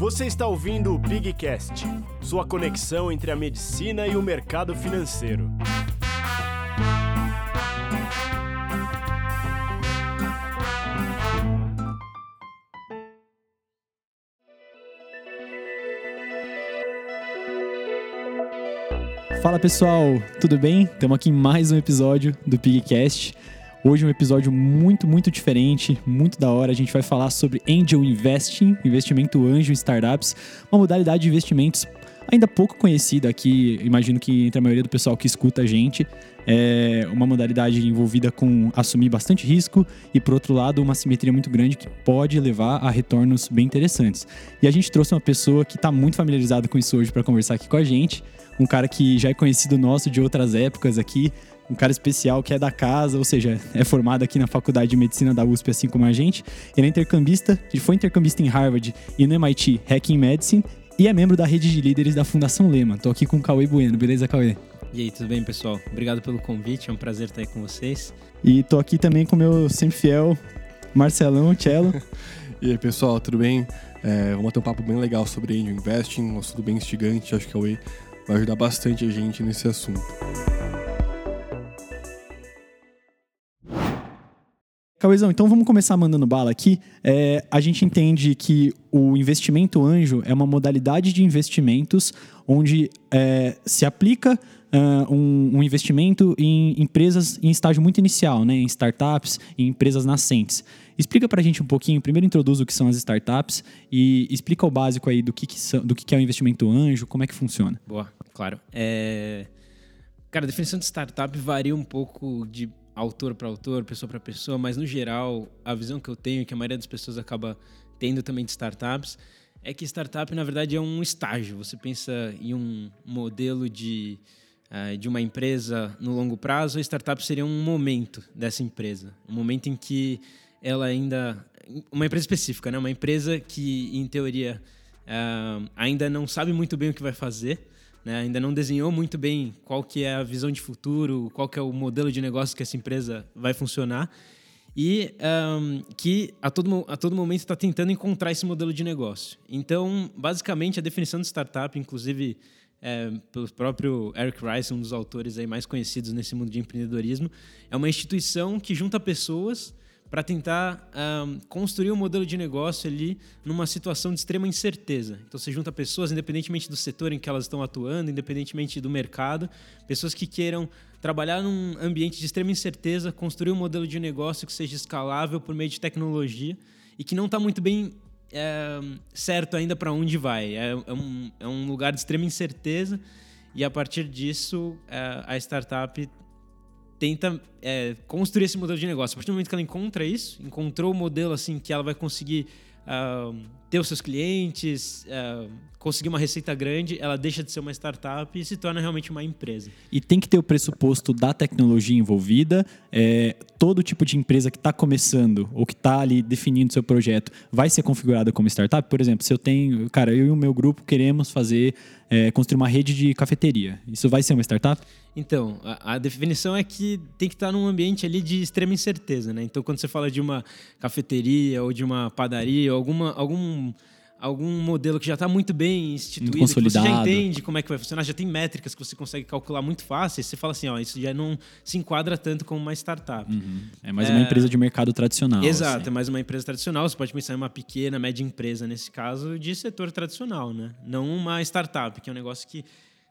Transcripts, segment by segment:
Você está ouvindo o Bigcast, sua conexão entre a medicina e o mercado financeiro. Fala pessoal, tudo bem? Estamos aqui em mais um episódio do Pigcast. Hoje é um episódio muito, muito diferente, muito da hora. A gente vai falar sobre Angel Investing, investimento anjo em startups, uma modalidade de investimentos ainda pouco conhecida aqui, imagino que entre a maioria do pessoal que escuta a gente. É uma modalidade envolvida com assumir bastante risco e, por outro lado, uma simetria muito grande que pode levar a retornos bem interessantes. E a gente trouxe uma pessoa que está muito familiarizada com isso hoje para conversar aqui com a gente um cara que já é conhecido nosso de outras épocas aqui, um cara especial que é da casa, ou seja, é formado aqui na Faculdade de Medicina da USP, assim como a gente. Ele é intercambista, ele foi intercambista em Harvard e no MIT Hacking Medicine e é membro da rede de líderes da Fundação Lema. Tô aqui com o Cauê Bueno, beleza, Cauê? E aí, tudo bem, pessoal? Obrigado pelo convite, é um prazer estar aí com vocês. E tô aqui também com o meu sempre fiel Marcelão Cello. e aí, pessoal, tudo bem? É, vamos ter um papo bem legal sobre Angel Investing, um assunto bem instigante, acho que o Cauê vai ajudar bastante a gente nesse assunto. Cauêzão, então vamos começar mandando bala aqui. É, a gente entende que o investimento anjo é uma modalidade de investimentos onde é, se aplica uh, um, um, investimento em empresas em estágio muito inicial, né, em startups, em empresas nascentes. Explica para a gente um pouquinho, primeiro introduz o que são as startups e explica o básico aí do que, que, são, do que, que é o investimento anjo, como é que funciona. Boa, claro. É... Cara, a definição de startup varia um pouco de autor para autor, pessoa para pessoa, mas no geral, a visão que eu tenho, que a maioria das pessoas acaba tendo também de startups, é que startup, na verdade, é um estágio. Você pensa em um modelo de, uh, de uma empresa no longo prazo, a startup seria um momento dessa empresa. Um momento em que ela ainda. Uma empresa específica, né? Uma empresa que, em teoria, uh, ainda não sabe muito bem o que vai fazer, né? ainda não desenhou muito bem qual que é a visão de futuro, qual que é o modelo de negócio que essa empresa vai funcionar e um, que a todo, a todo momento está tentando encontrar esse modelo de negócio. Então, basicamente, a definição de startup, inclusive é, pelo próprio Eric Rice, um dos autores aí mais conhecidos nesse mundo de empreendedorismo, é uma instituição que junta pessoas para tentar um, construir um modelo de negócio ali numa situação de extrema incerteza. Então você junta pessoas, independentemente do setor em que elas estão atuando, independentemente do mercado, pessoas que queiram trabalhar num ambiente de extrema incerteza, construir um modelo de negócio que seja escalável por meio de tecnologia e que não está muito bem é, certo ainda para onde vai. É, é, um, é um lugar de extrema incerteza e a partir disso é, a startup tenta é, construir esse modelo de negócio. A partir do momento que ela encontra isso, encontrou o modelo assim que ela vai conseguir uh, ter os seus clientes, uh, conseguir uma receita grande, ela deixa de ser uma startup e se torna realmente uma empresa. E tem que ter o pressuposto da tecnologia envolvida. É, todo tipo de empresa que está começando ou que está ali definindo seu projeto vai ser configurada como startup. Por exemplo, se eu tenho, cara, eu e o meu grupo queremos fazer é, construir uma rede de cafeteria. Isso vai ser uma startup? Então, a, a, definição é que tem que estar num ambiente ali de extrema incerteza, né? Então, quando você fala de uma cafeteria ou de uma padaria, ou alguma, algum algum modelo que já está muito bem instituído, muito que você já entende como é que vai funcionar, já tem métricas que você consegue calcular muito fácil, você fala assim, ó, isso já não se enquadra tanto como uma startup. Uhum. É mais é... uma empresa de mercado tradicional. Exato, assim. é mais uma empresa tradicional. Você pode pensar em uma pequena, média empresa, nesse caso, de setor tradicional, né? Não uma startup, que é um negócio que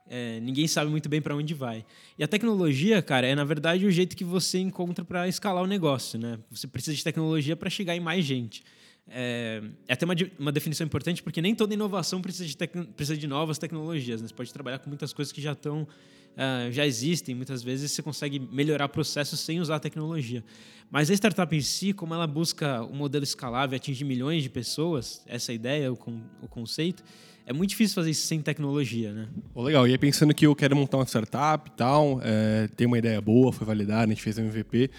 é, ninguém sabe muito bem para onde vai. E a tecnologia, cara, é na verdade o jeito que você encontra para escalar o negócio, né? Você precisa de tecnologia para chegar em mais gente. É, é até uma, uma definição importante, porque nem toda inovação precisa de, tec, precisa de novas tecnologias. Né? Você pode trabalhar com muitas coisas que já estão. Uh, já existem, muitas vezes você consegue melhorar processos sem usar a tecnologia. Mas a startup em si, como ela busca um modelo escalável e atingir milhões de pessoas, essa ideia, o, o conceito, é muito difícil fazer isso sem tecnologia, né? Oh, legal. E aí pensando que eu quero montar uma startup e tal, é, tem uma ideia boa, foi validada, a gente fez MVP,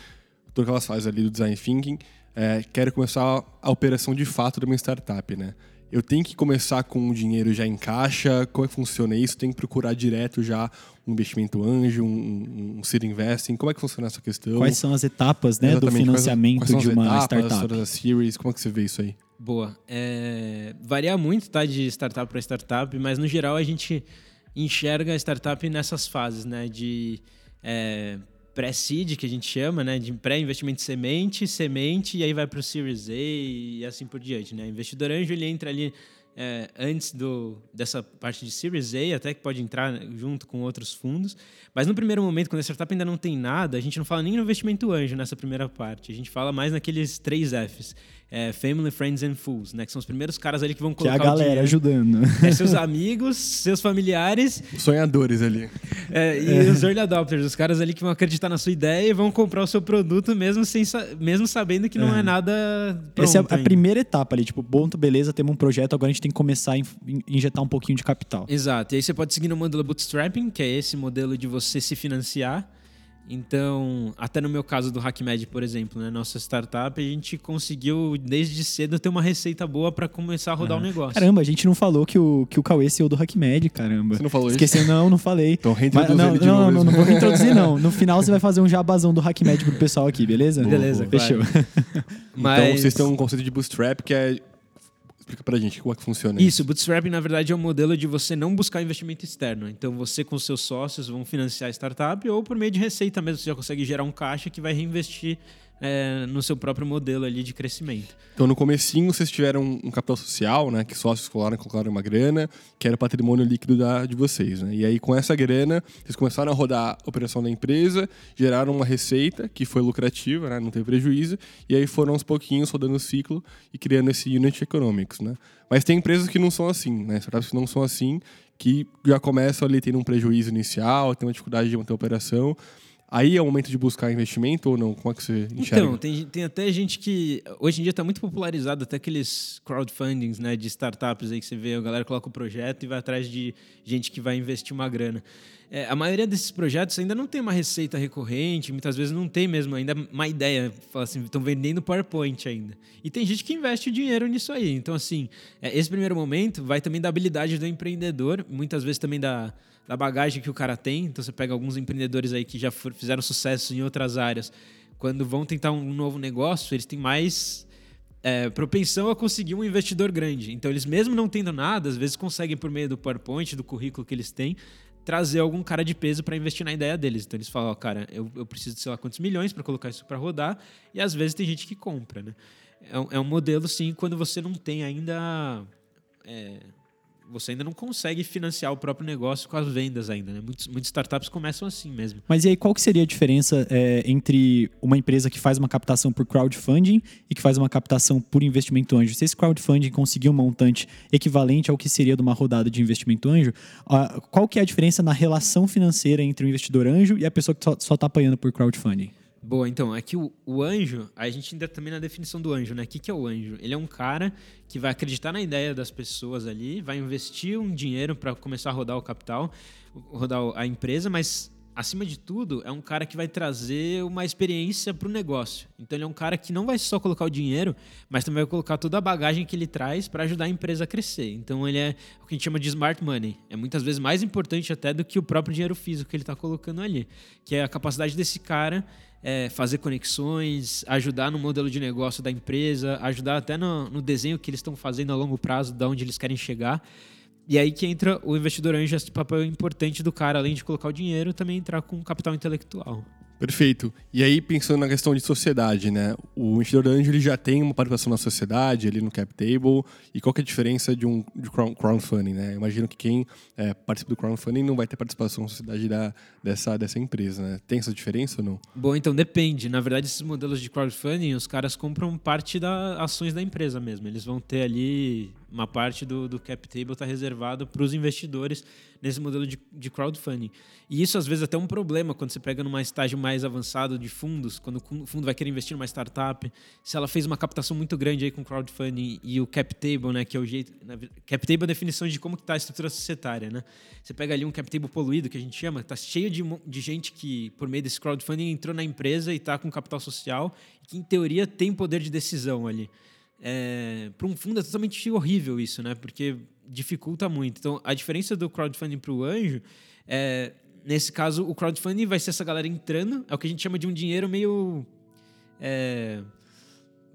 tudo que elas fazem ali do design thinking é, quero começar a operação de fato da minha startup, né? Eu tenho que começar com o dinheiro já em caixa? Como é que funciona isso? Tenho que procurar direto já um investimento anjo, um, um seed investing? Como é que funciona essa questão? Quais são as etapas né, do financiamento quais, quais de uma etapas, startup? Todas as series, como é que você vê isso aí? Boa. É, varia muito, tá, de startup para startup, mas no geral a gente enxerga a startup nessas fases, né, de é, pré-seed, que a gente chama, né, de pré-investimento semente, semente, e aí vai para o Series A e assim por diante, né. O investidor anjo, ele entra ali é, antes do, dessa parte de Series A, até que pode entrar junto com outros fundos. Mas no primeiro momento, quando a startup ainda não tem nada, a gente não fala nem no investimento anjo nessa primeira parte. A gente fala mais naqueles três Fs. É, family, Friends and Fools, né? Que são os primeiros caras ali que vão colocar Que é a galera ajudando. É, seus amigos, seus familiares. Sonhadores ali. É, e é. os early adopters, os caras ali que vão acreditar na sua ideia e vão comprar o seu produto mesmo, sem, mesmo sabendo que não é, é nada Essa é a, a primeira etapa ali, tipo, bom, beleza, temos um projeto, agora a gente tem que começar a injetar um pouquinho de capital. Exato, e aí você pode seguir no modelo bootstrapping, que é esse modelo de você se financiar então, até no meu caso do HackMed, por exemplo, né, nossa startup, a gente conseguiu desde cedo ter uma receita boa para começar a rodar o um negócio. Caramba, a gente não falou que o, que o Cauê é CEO do HackMed, caramba. Você não falou Esqueceu, isso? não, não falei. Então reintroduz não, ele não. Não, não, não vou reintroduzir não. No final você vai fazer um jabazão do HackMed pro pessoal aqui, beleza? Beleza, Fechou. Mas... Então vocês têm um conceito de bootstrap que é Explica pra gente como é que funciona isso. Isso, bootstrapping na verdade é um modelo de você não buscar investimento externo. Então você com seus sócios vão financiar a startup ou por meio de receita mesmo você já consegue gerar um caixa que vai reinvestir é, no seu próprio modelo ali de crescimento. Então, no comecinho, vocês tiveram um capital social, né? Que sócios colocaram, colocaram uma grana, que era o patrimônio líquido da, de vocês, né? E aí, com essa grana, vocês começaram a rodar a operação da empresa, geraram uma receita que foi lucrativa, né? Não teve prejuízo, e aí foram aos pouquinhos rodando o ciclo e criando esse unit economics, né? Mas tem empresas que não são assim, né? Startups que não são assim, que já começam ali tendo um prejuízo inicial, tem uma dificuldade de manter a operação, Aí é o momento de buscar investimento ou não? Como é que você enxerga? Então, tem, tem até gente que. Hoje em dia está muito popularizado até aqueles crowdfundings né, de startups aí que você vê, a galera coloca o projeto e vai atrás de gente que vai investir uma grana. É, a maioria desses projetos ainda não tem uma receita recorrente, muitas vezes não tem mesmo ainda uma ideia. Fala assim, estão vendendo PowerPoint ainda. E tem gente que investe o dinheiro nisso aí. Então, assim, é, esse primeiro momento vai também da habilidade do empreendedor, muitas vezes também da da bagagem que o cara tem. Então você pega alguns empreendedores aí que já fizeram sucesso em outras áreas. Quando vão tentar um novo negócio, eles têm mais é, propensão a conseguir um investidor grande. Então eles mesmo não tendo nada, às vezes conseguem por meio do PowerPoint, do currículo que eles têm, trazer algum cara de peso para investir na ideia deles. Então eles falam, ó, cara, eu, eu preciso de sei lá quantos milhões para colocar isso para rodar, e às vezes tem gente que compra, né? É um, é um modelo, sim, quando você não tem ainda é, você ainda não consegue financiar o próprio negócio com as vendas ainda, né? Muitos, muitas startups começam assim mesmo. Mas e aí, qual que seria a diferença é, entre uma empresa que faz uma captação por crowdfunding e que faz uma captação por investimento anjo? Se esse crowdfunding conseguir um montante equivalente ao que seria de uma rodada de investimento anjo, uh, qual que é a diferença na relação financeira entre o investidor anjo e a pessoa que só está apanhando por crowdfunding? Boa, então, aqui o, o, anjo, a gente ainda também na definição do anjo, né? O que, que é o anjo? Ele é um cara que vai acreditar na ideia das pessoas ali, vai investir um dinheiro para começar a rodar o capital, rodar a empresa, mas acima de tudo, é um cara que vai trazer uma experiência para o negócio. Então, ele é um cara que não vai só colocar o dinheiro, mas também vai colocar toda a bagagem que ele traz para ajudar a empresa a crescer. Então, ele é o que a gente chama de smart money. É muitas vezes mais importante até do que o próprio dinheiro físico que ele está colocando ali, que é a capacidade desse cara é, fazer conexões, ajudar no modelo de negócio da empresa, ajudar até no, no desenho que eles estão fazendo a longo prazo, de onde eles querem chegar. E aí que entra o investidor anjo, esse papel importante do cara, além de colocar o dinheiro, também entrar com capital intelectual. Perfeito. E aí, pensando na questão de sociedade, né? O investidor anjo ele já tem uma participação na sociedade, ali no cap table. E qual que é a diferença de um de crowdfunding, né? imagino que quem é, participa do crowdfunding não vai ter participação na sociedade da, dessa, dessa empresa, né? Tem essa diferença ou não? Bom, então depende. Na verdade, esses modelos de crowdfunding, os caras compram parte das ações da empresa mesmo. Eles vão ter ali uma parte do, do cap table está reservado para os investidores nesse modelo de, de crowdfunding. E isso às vezes é até um problema quando você pega numa estágio mais avançado de fundos, quando o fundo vai querer investir numa startup, se ela fez uma captação muito grande aí com crowdfunding e o cap table, né, que é o jeito, cap table é a definição de como está a estrutura societária, né? Você pega ali um cap table poluído que a gente chama, está cheio de, de gente que por meio desse crowdfunding entrou na empresa e está com capital social, que em teoria tem poder de decisão ali. É, para um fundo é totalmente horrível isso, né? Porque dificulta muito. Então, a diferença do crowdfunding para o anjo é, nesse caso, o crowdfunding vai ser essa galera entrando, é o que a gente chama de um dinheiro meio. É,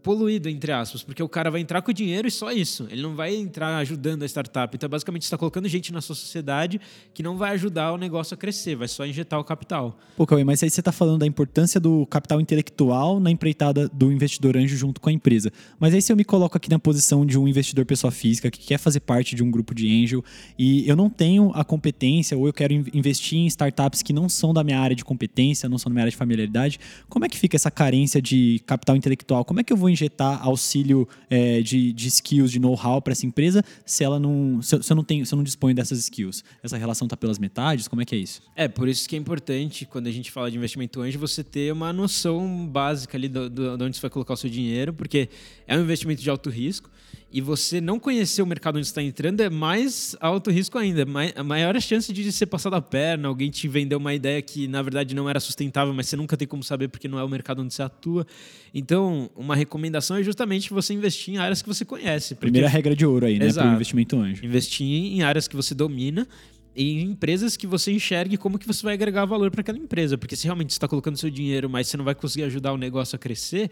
poluído, entre aspas, porque o cara vai entrar com o dinheiro e só isso. Ele não vai entrar ajudando a startup. Então, basicamente, está colocando gente na sua sociedade que não vai ajudar o negócio a crescer, vai só injetar o capital. Pô, Cauê, mas aí você está falando da importância do capital intelectual na empreitada do investidor anjo junto com a empresa. Mas aí se eu me coloco aqui na posição de um investidor pessoa física que quer fazer parte de um grupo de angel e eu não tenho a competência ou eu quero investir em startups que não são da minha área de competência, não são da minha área de familiaridade, como é que fica essa carência de capital intelectual? Como é que eu vou injetar auxílio é, de, de skills, de know-how para essa empresa se ela não, se se eu não tenho, se eu não disponho dessas skills? Essa relação está pelas metades? Como é que é isso? É, por isso que é importante, quando a gente fala de investimento anjo, você ter uma noção básica ali do, de onde você vai colocar o seu dinheiro, porque é um investimento de alto risco e você não conhecer o mercado onde está entrando é mais alto risco ainda. A maior chance de ser passado a perna, alguém te vender uma ideia que na verdade não era sustentável, mas você nunca tem como saber porque não é o mercado onde você atua. Então, uma recomendação é justamente você investir em áreas que você conhece. Primeira regra de ouro aí, né? Para o investimento anjo. Investir em áreas que você domina em empresas que você enxergue como que você vai agregar valor para aquela empresa. Porque se realmente você está colocando seu dinheiro, mas você não vai conseguir ajudar o negócio a crescer,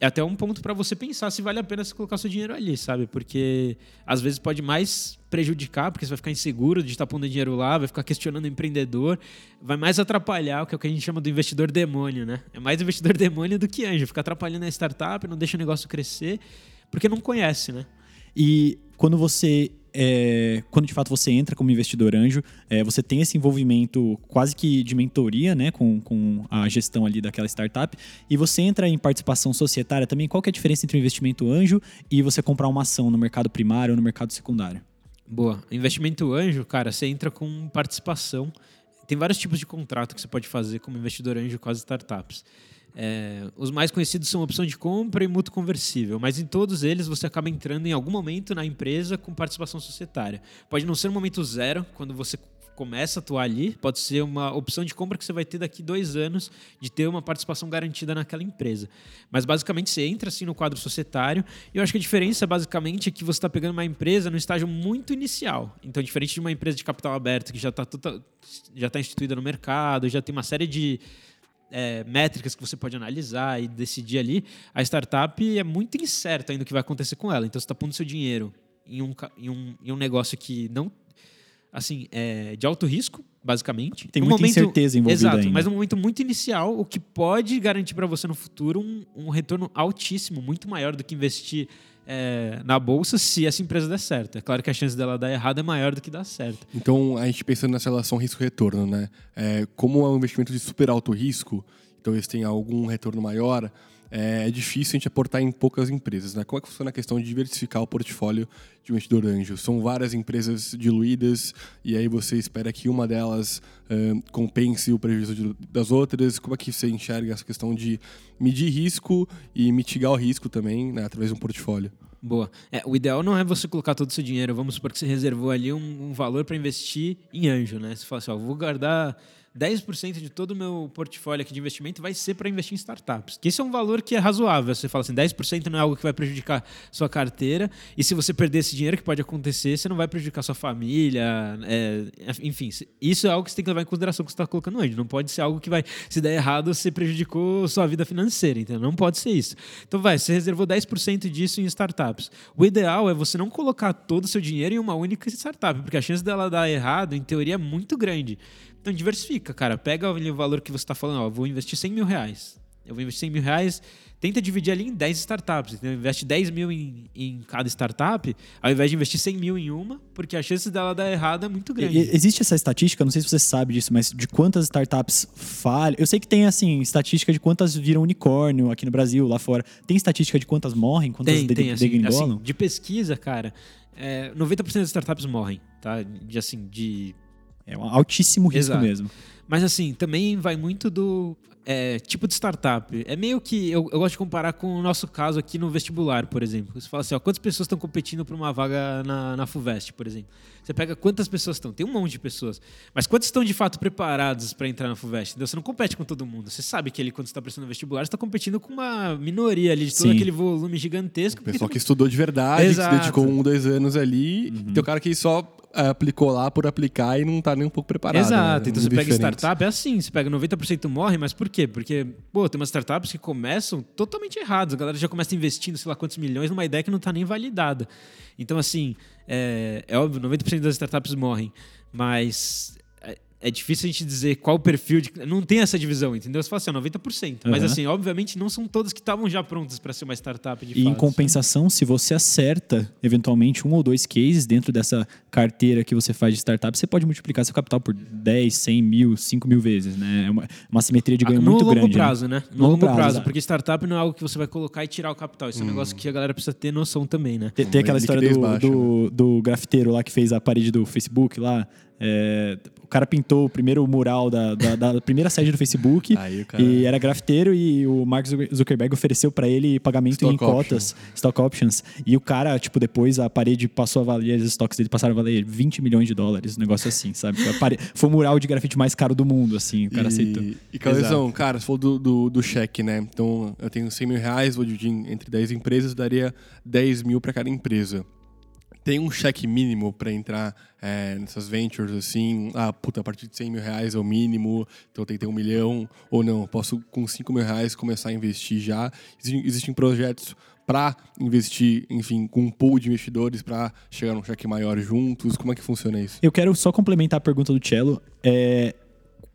é até um ponto para você pensar se vale a pena você colocar seu dinheiro ali, sabe? Porque às vezes pode mais prejudicar, porque você vai ficar inseguro de estar pondo dinheiro lá, vai ficar questionando o empreendedor, vai mais atrapalhar, o que é o que a gente chama do investidor demônio, né? É mais investidor demônio do que anjo, fica atrapalhando a startup, não deixa o negócio crescer, porque não conhece, né? E quando você é, quando de fato você entra como investidor anjo, é, você tem esse envolvimento quase que de mentoria né, com, com a gestão ali daquela startup, e você entra em participação societária também. Qual que é a diferença entre o investimento anjo e você comprar uma ação no mercado primário ou no mercado secundário? Boa. Investimento anjo, cara, você entra com participação. Tem vários tipos de contrato que você pode fazer como investidor anjo com as startups. É, os mais conhecidos são opção de compra e mútuo conversível, mas em todos eles você acaba entrando em algum momento na empresa com participação societária. Pode não ser um momento zero, quando você começa a atuar ali, pode ser uma opção de compra que você vai ter daqui dois anos de ter uma participação garantida naquela empresa. Mas basicamente você entra assim no quadro societário e eu acho que a diferença basicamente é que você está pegando uma empresa no estágio muito inicial. Então, diferente de uma empresa de capital aberto que já está já tá instituída no mercado, já tem uma série de é, métricas que você pode analisar e decidir ali, a startup é muito incerta ainda o que vai acontecer com ela. Então, você está pondo seu dinheiro em um, em, um, em um negócio que não. Assim, é de alto risco, basicamente. Tem muita momento, incerteza envolvida Exato, ainda. mas num momento muito inicial, o que pode garantir para você no futuro um, um retorno altíssimo, muito maior do que investir é, na bolsa se essa empresa der certo. É claro que a chance dela dar errado é maior do que dar certo. Então, a gente pensando nessa relação risco-retorno, né? É, como é um investimento de super alto risco, então eles têm algum retorno maior, é, é, difícil a gente aportar em poucas empresas. Né? Como é que funciona a questão de diversificar o portfólio de um investidor anjo? São várias empresas diluídas e aí você espera que uma delas uh, compense o prejuízo das outras. Como é que você enxerga essa questão de medir risco e mitigar o risco também né, através de um portfólio? Boa. É, o ideal não é você colocar todo o seu dinheiro. Vamos supor que você reservou ali um, um valor para investir em anjo, né? Você fala assim, ó, vou guardar 10% de todo o meu portfólio aqui de investimento vai ser para investir em startups. Que esse é um valor que é razoável. Você fala assim, 10% não é algo que vai prejudicar sua carteira. E se você perder esse dinheiro, que pode acontecer, você não vai prejudicar sua família. É, enfim, isso é algo que você tem que levar em consideração que você está colocando hoje. Não pode ser algo que vai, se der errado, você prejudicou sua vida financeira. Então não pode ser isso. Então vai, você reservou 10% disso em startups. O ideal é você não colocar todo o seu dinheiro em uma única startup, porque a chance dela dar errado, em teoria, é muito grande. Então diversifica, cara. Pega o valor que você está falando, ó, vou investir 100 mil reais. Eu vou investir 100 mil reais, tenta dividir ali em 10 startups. Então, investe 10 mil em, em, cada startup, ao invés de investir 100 mil em uma, porque a chance dela dar errado é muito grande. E, existe essa estatística, não sei se você sabe disso, mas de quantas startups falham. Eu sei que tem, assim, estatística de quantas viram unicórnio aqui no Brasil, lá fora. Tem estatística de quantas morrem, quantas tem, de, tem, assim, assim, de pesquisa, cara, é, 90% das startups morrem, tá? De, assim, de é um altíssimo risco Exato. mesmo. Mas assim, também vai muito do é, tipo de startup. É meio que. Eu, eu, gosto de comparar com o nosso caso aqui no vestibular, por exemplo. Você fala assim: ó, quantas pessoas estão competindo para uma vaga na, na FUVEST, por exemplo? Você pega quantas pessoas estão. Tem um monte de pessoas. Mas quantas estão de fato preparadas para entrar na FUVEST? Entendeu? Você não compete com todo mundo. Você sabe que ele, quando está prestando vestibular, está competindo com uma minoria ali de todo Sim. aquele volume gigantesco. O pessoal que estudou de verdade, Exato. que se dedicou um, dois anos ali. Uhum. Tem o cara que só aplicou lá por aplicar e não está nem um pouco preparado. Exato. Né? Então você pega startup é assim, você pega 90% morre, mas por quê? Porque, pô, tem umas startups que começam totalmente erradas. A galera já começa investindo, sei lá quantos milhões, numa ideia que não está nem validada. Então, assim, é, é óbvio, 90% das startups morrem, mas é difícil a gente dizer qual o perfil de. Não tem essa divisão, entendeu? Você fala assim, ó, 90%. Uhum. Mas, assim, obviamente, não são todas que estavam já prontas para ser uma startup de E fato, em compensação, se você acerta, eventualmente, um ou dois cases dentro dessa carteira que você faz de startup, você pode multiplicar seu capital por 10, 100 mil, 5 mil vezes, né? É uma, uma simetria de ganho ah, no muito longo grande. Prazo, né? né? No, no longo, prazo, prazo porque startup não é algo que você vai colocar e tirar o capital. Isso hum. é um negócio que a galera precisa ter noção também, né? Tem, tem aquela história do, baixa, do, né? do grafiteiro lá que fez a parede do Facebook lá. É, o cara pintou o primeiro mural da, da, da primeira sede do Facebook cara... e era grafiteiro e o Mark Zuckerberg ofereceu para ele pagamento stock em cotas, option. stock options. E o cara, tipo, depois a parede passou a valer, os estoques dele passaram a valer 20 milhões de dólares, um negócio assim, sabe? Parede, foi o mural de grafite mais caro do mundo, assim, o cara e, aceitou. E, Calezão, cara, você falou do, do, do, cheque, né? Então, eu tenho 100 mil reais, vou dividir entre 10 empresas, daria 10 mil para cada empresa tem um cheque mínimo para entrar é, nessas ventures assim? Ah, puta, a partir de 100 mil reais é o mínimo, então tem que ter um milhão, ou não, posso com 5 mil reais começar a investir já. Existem projetos para investir, enfim, com um pool de investidores para chegar num cheque maior juntos? Como é que funciona isso? Eu quero só complementar a pergunta do Cello. É,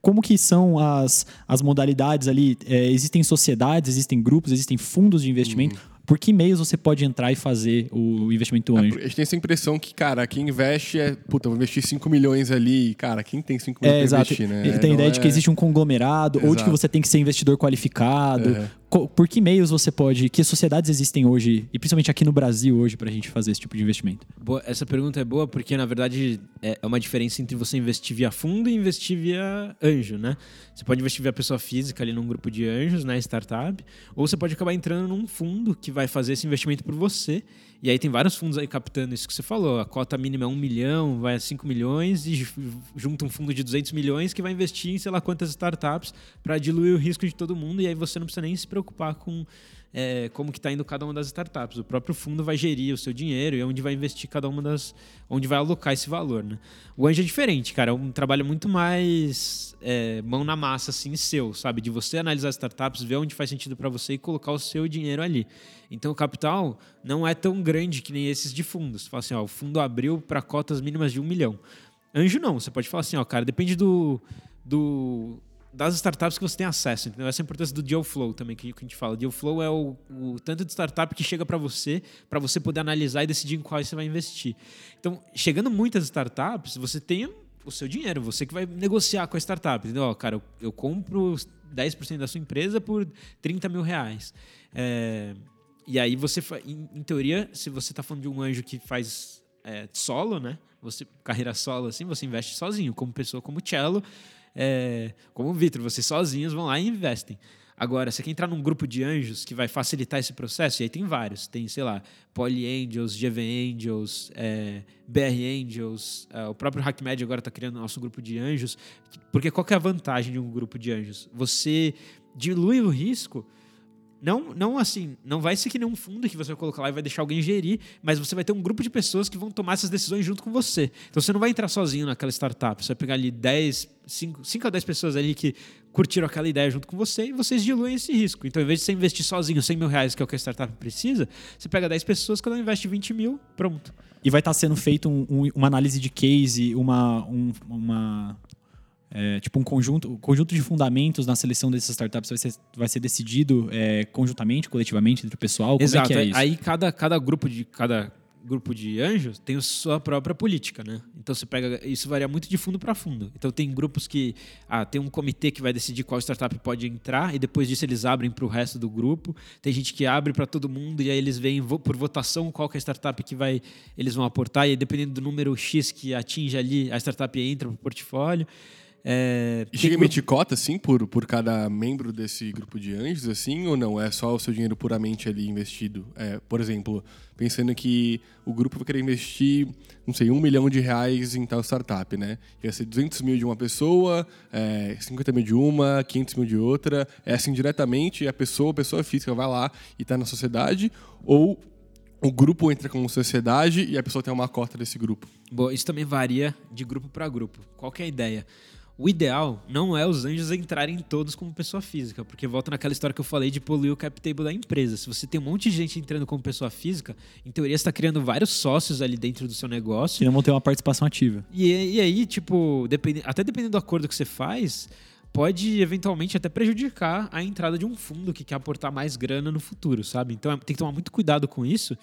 como que são as, as modalidades ali? É, existem sociedades, existem grupos, existem fundos de investimento? Uhum por que meios você pode entrar e fazer o investimento anjo? É, a gente tem essa impressão que, cara, quem investe é, puta, vou investir 5 milhões ali, cara, quem tem 5 milhões é, para investir, né? Ele tem a ideia é... de que existe um conglomerado, exato. ou de que você tem que ser investidor qualificado. É por que meios você pode, que sociedades existem hoje, e principalmente aqui no Brasil hoje, para a gente fazer esse tipo de investimento? Boa, essa pergunta é boa porque, na verdade, é, é uma diferença entre você investir via fundo e investir via anjo, né? Você pode investir via pessoa física ali num grupo de anjos, né, startup, ou você pode acabar entrando num fundo que vai fazer esse investimento por você e aí tem vários fundos aí captando isso que você falou. A cota mínima é 1 milhão, vai a 5 milhões e junta um fundo de 200 milhões que vai investir em sei lá quantas startups para diluir o risco de todo mundo. E aí você não precisa nem se preocupar com é, como que está indo cada uma das startups. O próprio fundo vai gerir o seu dinheiro e onde vai investir cada uma das, onde vai alocar esse valor, né? O anjo é diferente, cara. É um trabalho muito mais é, mão na massa, assim, seu, sabe? De você analisar startups, ver onde faz sentido para você e colocar o seu dinheiro ali. Então, o capital não é tão grande que nem esses de fundos. Fala assim, ó, o fundo abriu para cotas mínimas de um milhão. Anjo não. Você pode falar assim, ó, cara, depende do, do das startups que você tem acesso, entendeu? Essa é a importância do deal flow também que a gente fala. Deal flow é o, o tanto de startup que chega para você, para você poder analisar e decidir em quais você vai investir. Então, chegando muitas startups, você tem o seu dinheiro, você que vai negociar com a startup, entendeu? Ó, cara, eu, eu compro 10% da sua empresa por 30 mil reais. É, e aí você, em, em, teoria, se você está falando de um anjo que faz é, solo, né? Você, carreira solo, assim, você investe sozinho, como pessoa como cello, é, como o Vitor, vocês sozinhos vão lá e investem. Agora, você quer entrar num grupo de anjos que vai facilitar esse processo, e aí tem vários. Tem, sei lá, Poly Angels, GV Angels, é, BR Angels, é, o próprio HackMed agora está criando nosso grupo de anjos. Porque qual é a vantagem de um grupo de anjos? Você dilui o risco não, não assim, não vai ser que nem um fundo que você vai colocar lá e vai deixar alguém gerir, mas você vai ter um grupo de pessoas que vão tomar essas decisões junto com você. Então você não vai entrar sozinho naquela startup, você vai pegar ali 10, 5, 5 a 10 pessoas ali que curtiram aquela ideia junto com você e vocês diluem esse risco. Então, em vez de você investir sozinho 100 mil reais, que é o que a startup precisa, você pega 10 pessoas, cada um investe 20 mil, pronto. E vai estar sendo feito um, um, uma análise de case, uma, um, uma é, tipo um conjunto, um conjunto de fundamentos na seleção dessas startups vai ser, vai ser decidido é, conjuntamente, coletivamente entre o pessoal? Como Exato. É que é isso? Aí cada, cada grupo de cada grupo de anjos tem a sua própria política, né? Então você pega isso varia muito de fundo para fundo. Então tem grupos que ah, tem um comitê que vai decidir qual startup pode entrar e depois disso eles abrem para o resto do grupo. Tem gente que abre para todo mundo e aí eles veem por votação qual que é a startup que vai eles vão aportar e aí, dependendo do número X que atinge ali a startup entra para o portfólio. É, e chega a emitir cota, assim, por, por cada membro desse grupo de anjos, assim, ou não? É só o seu dinheiro puramente ali investido? É, por exemplo, pensando que o grupo vai querer investir, não sei, um milhão de reais em tal startup, né? Ia ser 200 mil de uma pessoa, é, 50 mil de uma, 500 mil de outra. É assim, diretamente, a pessoa, a pessoa física vai lá e está na sociedade, ou o grupo entra como sociedade e a pessoa tem uma cota desse grupo? Bom, isso também varia de grupo para grupo. Qual é a ideia? O ideal não é os anjos entrarem todos como pessoa física, porque volta naquela história que eu falei de poluir o cap table da empresa. Se você tem um monte de gente entrando como pessoa física, em teoria você está criando vários sócios ali dentro do seu negócio. Que não vão ter uma participação ativa. E, e aí, tipo, depend, até dependendo do acordo que você faz, pode eventualmente até prejudicar a entrada de um fundo que quer aportar mais grana no futuro, sabe? Então é, tem que tomar muito cuidado com isso.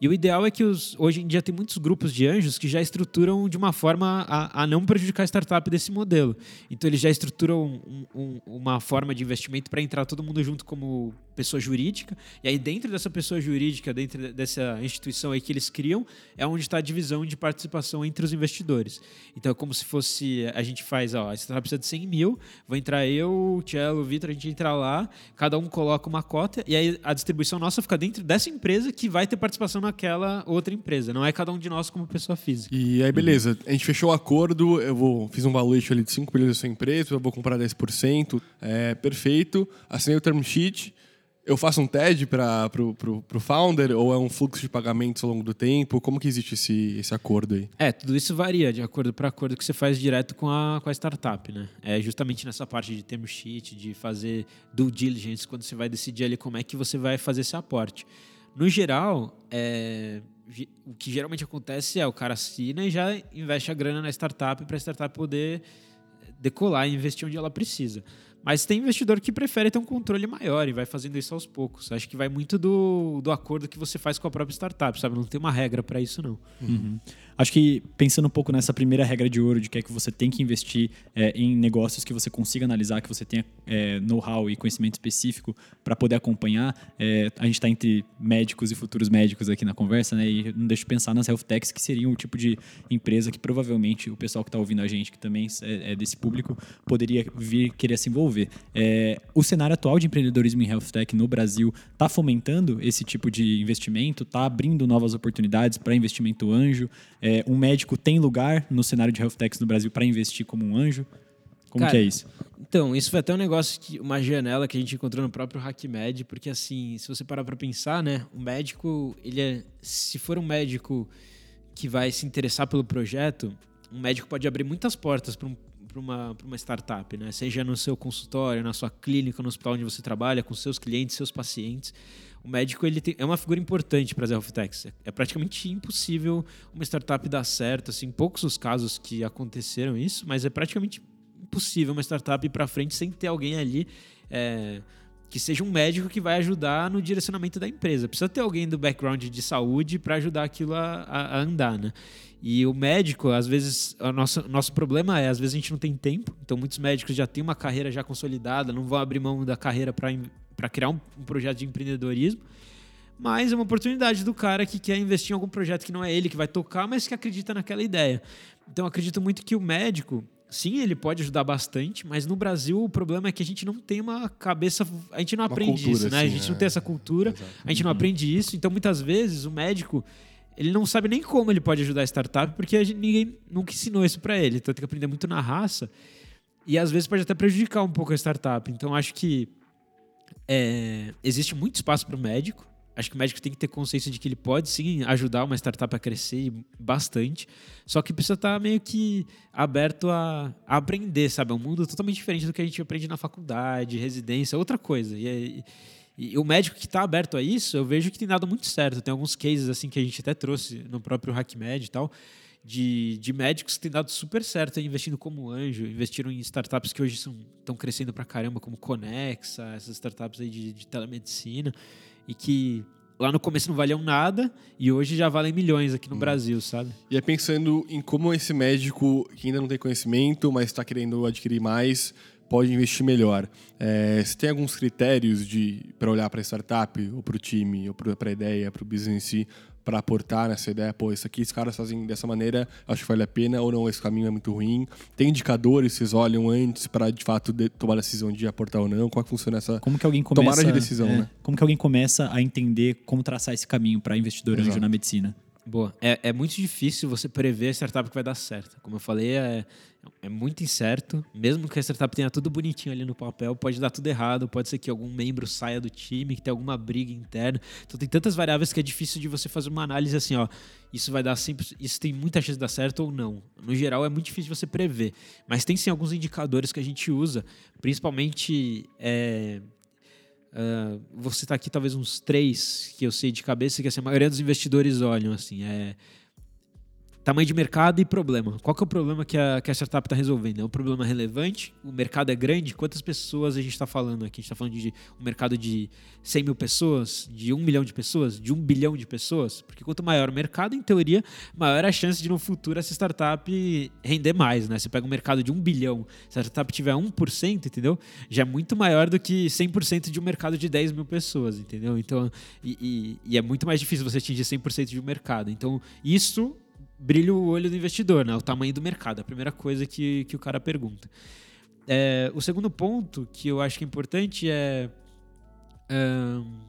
E o ideal é que os, hoje em dia tem muitos grupos de anjos que já estruturam de uma forma a, a não prejudicar a startup desse modelo. Então eles já estruturam um, um, uma forma de investimento para entrar todo mundo junto como pessoa jurídica. E aí dentro dessa pessoa jurídica, dentro dessa instituição aí que eles criam, é onde está a divisão de participação entre os investidores. Então é como se fosse, a gente faz, ó, a startup precisa de 100 mil, vou entrar eu, o Cello, o Vitor, a gente entra lá, cada um coloca uma cota e aí a distribuição nossa fica dentro dessa empresa que vai ter participação na naquela outra empresa. Não é cada um de nós como pessoa física. E aí, beleza. A gente fechou o acordo, eu vou, fiz um valuation ali de 5 milhões da sua empresa, eu vou comprar 10%. É, perfeito. Assinei o term sheet. Eu faço um TED para pro, pro, pro founder ou é um fluxo de pagamentos ao longo do tempo? Como que existe esse, esse acordo aí? É, tudo isso varia de acordo para acordo que você faz direto com a, com a startup, né? É justamente nessa parte de term sheet, de fazer due diligence, quando você vai decidir ali como é que você vai fazer esse aporte. No geral, é, o que geralmente acontece é o cara assina e já investe a grana na startup para a startup poder decolar e investir onde ela precisa. Mas tem investidor que prefere ter um controle maior e vai fazendo isso aos poucos. Acho que vai muito do, do acordo que você faz com a própria startup, sabe? Não tem uma regra para isso, não. Uhum. Acho que pensando um pouco nessa primeira regra de ouro de que é que você tem que investir é, em negócios que você consiga analisar, que você tenha é, know-how e conhecimento específico para poder acompanhar. É, a gente está entre médicos e futuros médicos aqui na conversa, né? E não deixo de pensar nas health techs, que seriam o tipo de empresa que provavelmente o pessoal que está ouvindo a gente, que também é, é, desse público, poderia vir querer se envolver. O cenário atual de empreendedorismo em health tech no Brasil está fomentando esse tipo de investimento, está abrindo novas oportunidades para investimento anjo. É, é, um médico tem lugar no cenário de health techs no Brasil para investir como um anjo? Como Cara, que é isso? Então, isso foi até um negócio, que, uma janela que a gente encontrou no próprio HackMed, porque assim, se você parar para pensar, né, o médico, ele é, se for um médico que vai se interessar pelo projeto, um médico pode abrir muitas portas para um, uma, uma startup, né? Seja no seu consultório, na sua clínica, no hospital onde você trabalha, com seus clientes, seus pacientes o médico ele tem, é uma figura importante para as health techs. É praticamente impossível uma startup dar certo, assim, poucos os casos que aconteceram isso, mas é praticamente impossível uma startup ir para frente sem ter alguém ali é, que seja um médico que vai ajudar no direcionamento da empresa. Precisa ter alguém do background de saúde para ajudar aquilo a, a, andar, né? E o médico, às vezes, o nosso, nosso problema é, às vezes a gente não tem tempo, então muitos médicos já têm uma carreira já consolidada, não vão abrir mão da carreira para criar um, um projeto de empreendedorismo mas é uma oportunidade do cara que quer investir em algum projeto que não é ele que vai tocar, mas que acredita naquela ideia. Então, acredito muito que o médico, sim, ele pode ajudar bastante, mas no Brasil o problema é que a gente não tem uma cabeça, a gente não uma aprende cultura, isso, né? Assim, a gente é. não tem essa cultura, a gente não uhum. aprende isso. Então, muitas vezes o médico ele não sabe nem como ele pode ajudar a startup, porque gente, ninguém nunca ensinou isso para ele. Então, tem que aprender muito na raça. E às vezes pode até prejudicar um pouco a startup. Então, acho que é, existe muito espaço para o médico. Acho que o médico tem que ter consciência de que ele pode sim ajudar uma startup a crescer bastante, só que precisa estar tá meio que aberto a, aprender, sabe? É um mundo totalmente diferente do que a gente aprende na faculdade, residência, outra coisa. E, e, e o médico que está aberto a isso, eu vejo que tem dado muito certo. Tem alguns cases assim que a gente até trouxe no próprio HackMed e tal, de, de médicos que têm dado super certo investindo como anjo, investiram em startups que hoje estão crescendo pra caramba, como Conexa, essas startups aí de, de telemedicina, e que lá no começo não valiam nada e hoje já valem milhões aqui no hum. Brasil, sabe? E é pensando em como esse médico que ainda não tem conhecimento, mas está querendo adquirir mais, pode investir melhor. É, você tem alguns critérios para olhar para a startup, ou para o time, ou para a ideia, para o business em si, para aportar nessa ideia, pô, isso aqui os caras fazem dessa maneira, acho que vale a pena, ou não, esse caminho é muito ruim. Tem indicadores, vocês olham antes para de fato de, tomar a decisão de aportar ou não? Como é que funciona essa como que alguém começa, tomada de decisão, é, né? Como que alguém começa a entender como traçar esse caminho para investidor Exato. anjo na medicina? Boa. É, é muito difícil você prever a startup que vai dar certo. Como eu falei, é, é muito incerto. Mesmo que a startup tenha tudo bonitinho ali no papel, pode dar tudo errado. Pode ser que algum membro saia do time, que tenha alguma briga interna. Então tem tantas variáveis que é difícil de você fazer uma análise assim, ó. Isso vai dar sempre. Isso tem muita chance de dar certo ou não. No geral, é muito difícil você prever. Mas tem sim alguns indicadores que a gente usa, principalmente. É, Uh, vou citar aqui talvez uns três que eu sei de cabeça que assim, a maioria dos investidores olham assim é Tamanho de mercado e problema. Qual que é o problema que a, que a startup está resolvendo? É um problema relevante? O mercado é grande? Quantas pessoas a gente está falando aqui? A gente está falando de um mercado de 100 mil pessoas? De 1 milhão de pessoas? De 1 bilhão de pessoas? Porque quanto maior o mercado, em teoria, maior a chance de no futuro essa startup render mais, né? Você pega um mercado de 1 bilhão, se a startup tiver 1%, entendeu? Já é muito maior do que 100% de um mercado de 10 mil pessoas, entendeu? Então, e, e, e é muito mais difícil você atingir 100% de um mercado. Então, isso brilha o olho do investidor, né? O tamanho do mercado, a primeira coisa que, que o cara pergunta. É, o segundo ponto que eu acho que é importante é. Um,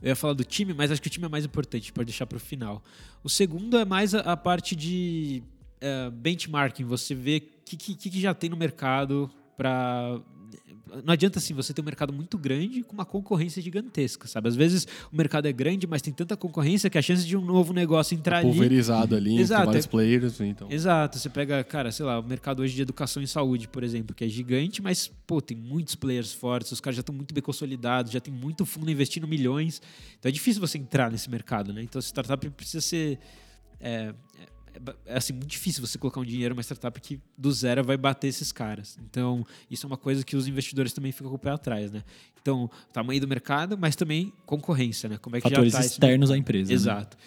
eu ia falar do time, mas acho que o time é mais importante, pode deixar para o final. O segundo é mais a, a parte de uh, benchmarking, você vê o que, que, que já tem no mercado para não adianta assim você ter um mercado muito grande com uma concorrência gigantesca, sabe? Às vezes o mercado é grande, mas tem tanta concorrência que a chance de um novo negócio entrar tá pulverizado ali, Exato, tem vários é... players, então. Exato, você pega, cara, sei lá, o mercado hoje de educação e saúde, por exemplo, que é gigante, mas pô, tem muitos players fortes, os caras já estão muito bem consolidados, já tem muito fundo investindo milhões. Então é difícil você entrar nesse mercado, né? Então a startup precisa ser é, é assim, muito difícil você colocar um dinheiro numa startup que do zero vai bater esses caras. Então, isso é uma coisa que os investidores também ficam com o pé atrás, né? Então, tamanho do mercado, mas também concorrência, né? Como é que Fatores já tá externos à empresa. Né? Exato. Né?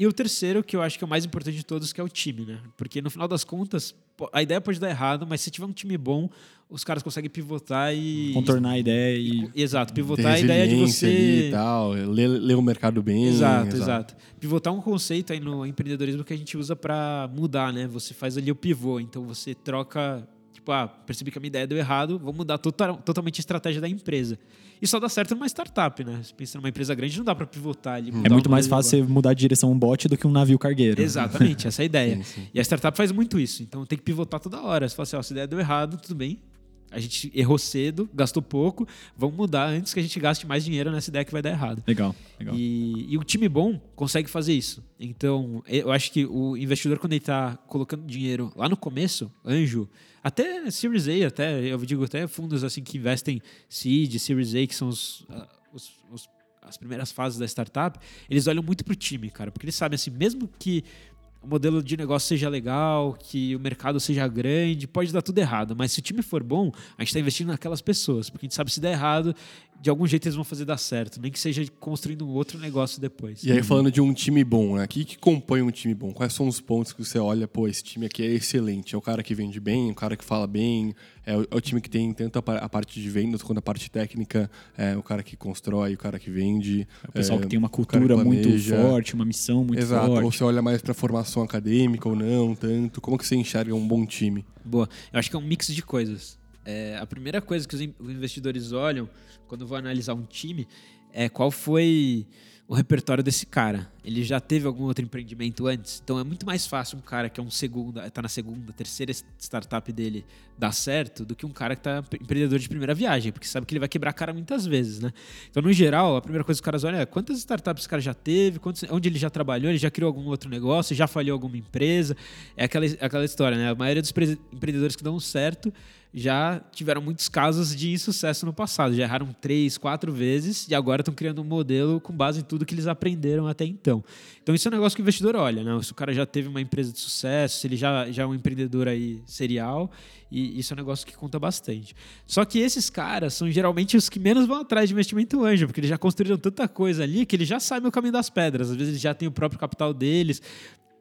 E o terceiro, que eu acho que é o mais importante de todos, que é o time, né? Porque no final das contas, a ideia pode dar errado, mas se tiver um time bom, os caras conseguem pivotar e. Contornar a ideia e. Exato, pivotar a ideia de você. E tal, ler, ler o mercado bem. Exato, exato, exato. Pivotar um conceito aí no empreendedorismo que a gente usa para mudar, né? Você faz ali o pivô, então você troca. Tipo, ah, percebi que a minha ideia deu errado, vou mudar total, totalmente a estratégia da empresa. E só dá certo numa startup, né? Você pensa numa empresa grande, não dá para pivotar ali. É muito mais fácil você mudar de direção um bote do que um navio cargueiro. Exatamente, essa é a ideia. Sim, sim. E a startup faz muito isso. Então tem que pivotar toda hora. Você fala assim, ó, se a ideia deu errado, tudo bem. A gente errou cedo, gastou pouco, vamos mudar antes que a gente gaste mais dinheiro nessa ideia que vai dar errado. Legal, legal. E, e o time bom consegue fazer isso. Então, eu acho que o investidor, quando ele está colocando dinheiro lá no começo, anjo, até Series A, até, eu digo até fundos assim que investem seed, Series A, que são os, ah, os, os as primeiras fases da startup, eles olham muito pro time, cara, porque eles sabem assim, mesmo que o modelo de negócio seja legal, que o mercado seja grande, pode dar tudo errado, mas se o time for bom, a gente está investindo naquelas pessoas, porque a gente sabe se der errado, de algum jeito eles vão fazer dar certo, nem que seja construindo um outro negócio depois. E aí, falando de um time bom, né? O que, que compõe um time bom? Quais são os pontos que você olha, pô, esse time aqui é excelente? É o cara que vende bem, é o cara que fala bem, é o, é o time que tem tanto a, a, parte de vendas quanto a parte técnica, é o cara que constrói, o cara que vende. É o pessoal é, que tem uma cultura muito forte, uma missão muito Exato. forte. Ou você olha mais para formação acadêmica ou não, tanto. Como que você enxerga um bom time? Boa. Eu acho que é um mix de coisas. É, a primeira coisa que os investidores olham quando vão analisar um time é qual foi o repertório desse cara. Ele já teve algum outro empreendimento antes? Então é muito mais fácil um cara que é um segunda, tá na segunda, terceira startup dele dar certo do que um cara que tá empreendedor de primeira viagem, porque sabe que ele vai quebrar a cara muitas vezes, né? Então, no geral, a primeira coisa que os caras olham é quantas startups esse cara já teve, quantos, onde ele já trabalhou, ele já criou algum outro negócio, já falhou alguma empresa. É aquela, aquela história, né? A maioria dos empreendedores que dão certo já tiveram muitos casos de insucesso no passado. Já erraram três, quatro vezes e agora estão criando um modelo com base em tudo que eles aprenderam até então. Então isso é um negócio que o investidor olha, né? Se o cara já teve uma empresa de sucesso, se ele já, já é um empreendedor aí serial, e isso é um negócio que conta bastante. Só que esses caras são geralmente os que menos vão atrás de investimento anjo, porque eles já construíram tanta coisa ali que eles já sabem o caminho das pedras. Às vezes eles já têm o próprio capital deles.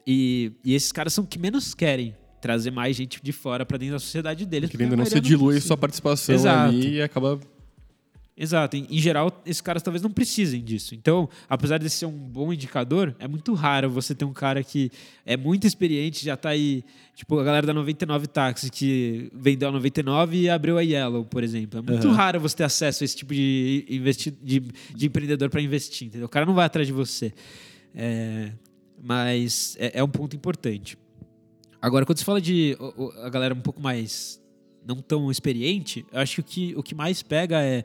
E, e esses caras são que menos querem trazer mais gente de fora para dentro da sociedade deles. Querendo não, se dilui sua participação Exato. ali e acaba Exato. Em, em, geral, esses caras talvez não precisem disso. Então, apesar de ser um bom indicador, é muito raro você ter um cara que é muito experiente, já está aí, tipo, a galera da 99 Táxi, que vendeu a 99 e abriu a Yellow, por exemplo. É muito uhum. raro você ter acesso a esse tipo de, investi de, de empreendedor para investir, entendeu? O cara não vai atrás de você. É, Mas é, é um ponto importante. Agora, quando você fala de a galera um pouco mais não tão experiente, eu acho que o que, mais pega é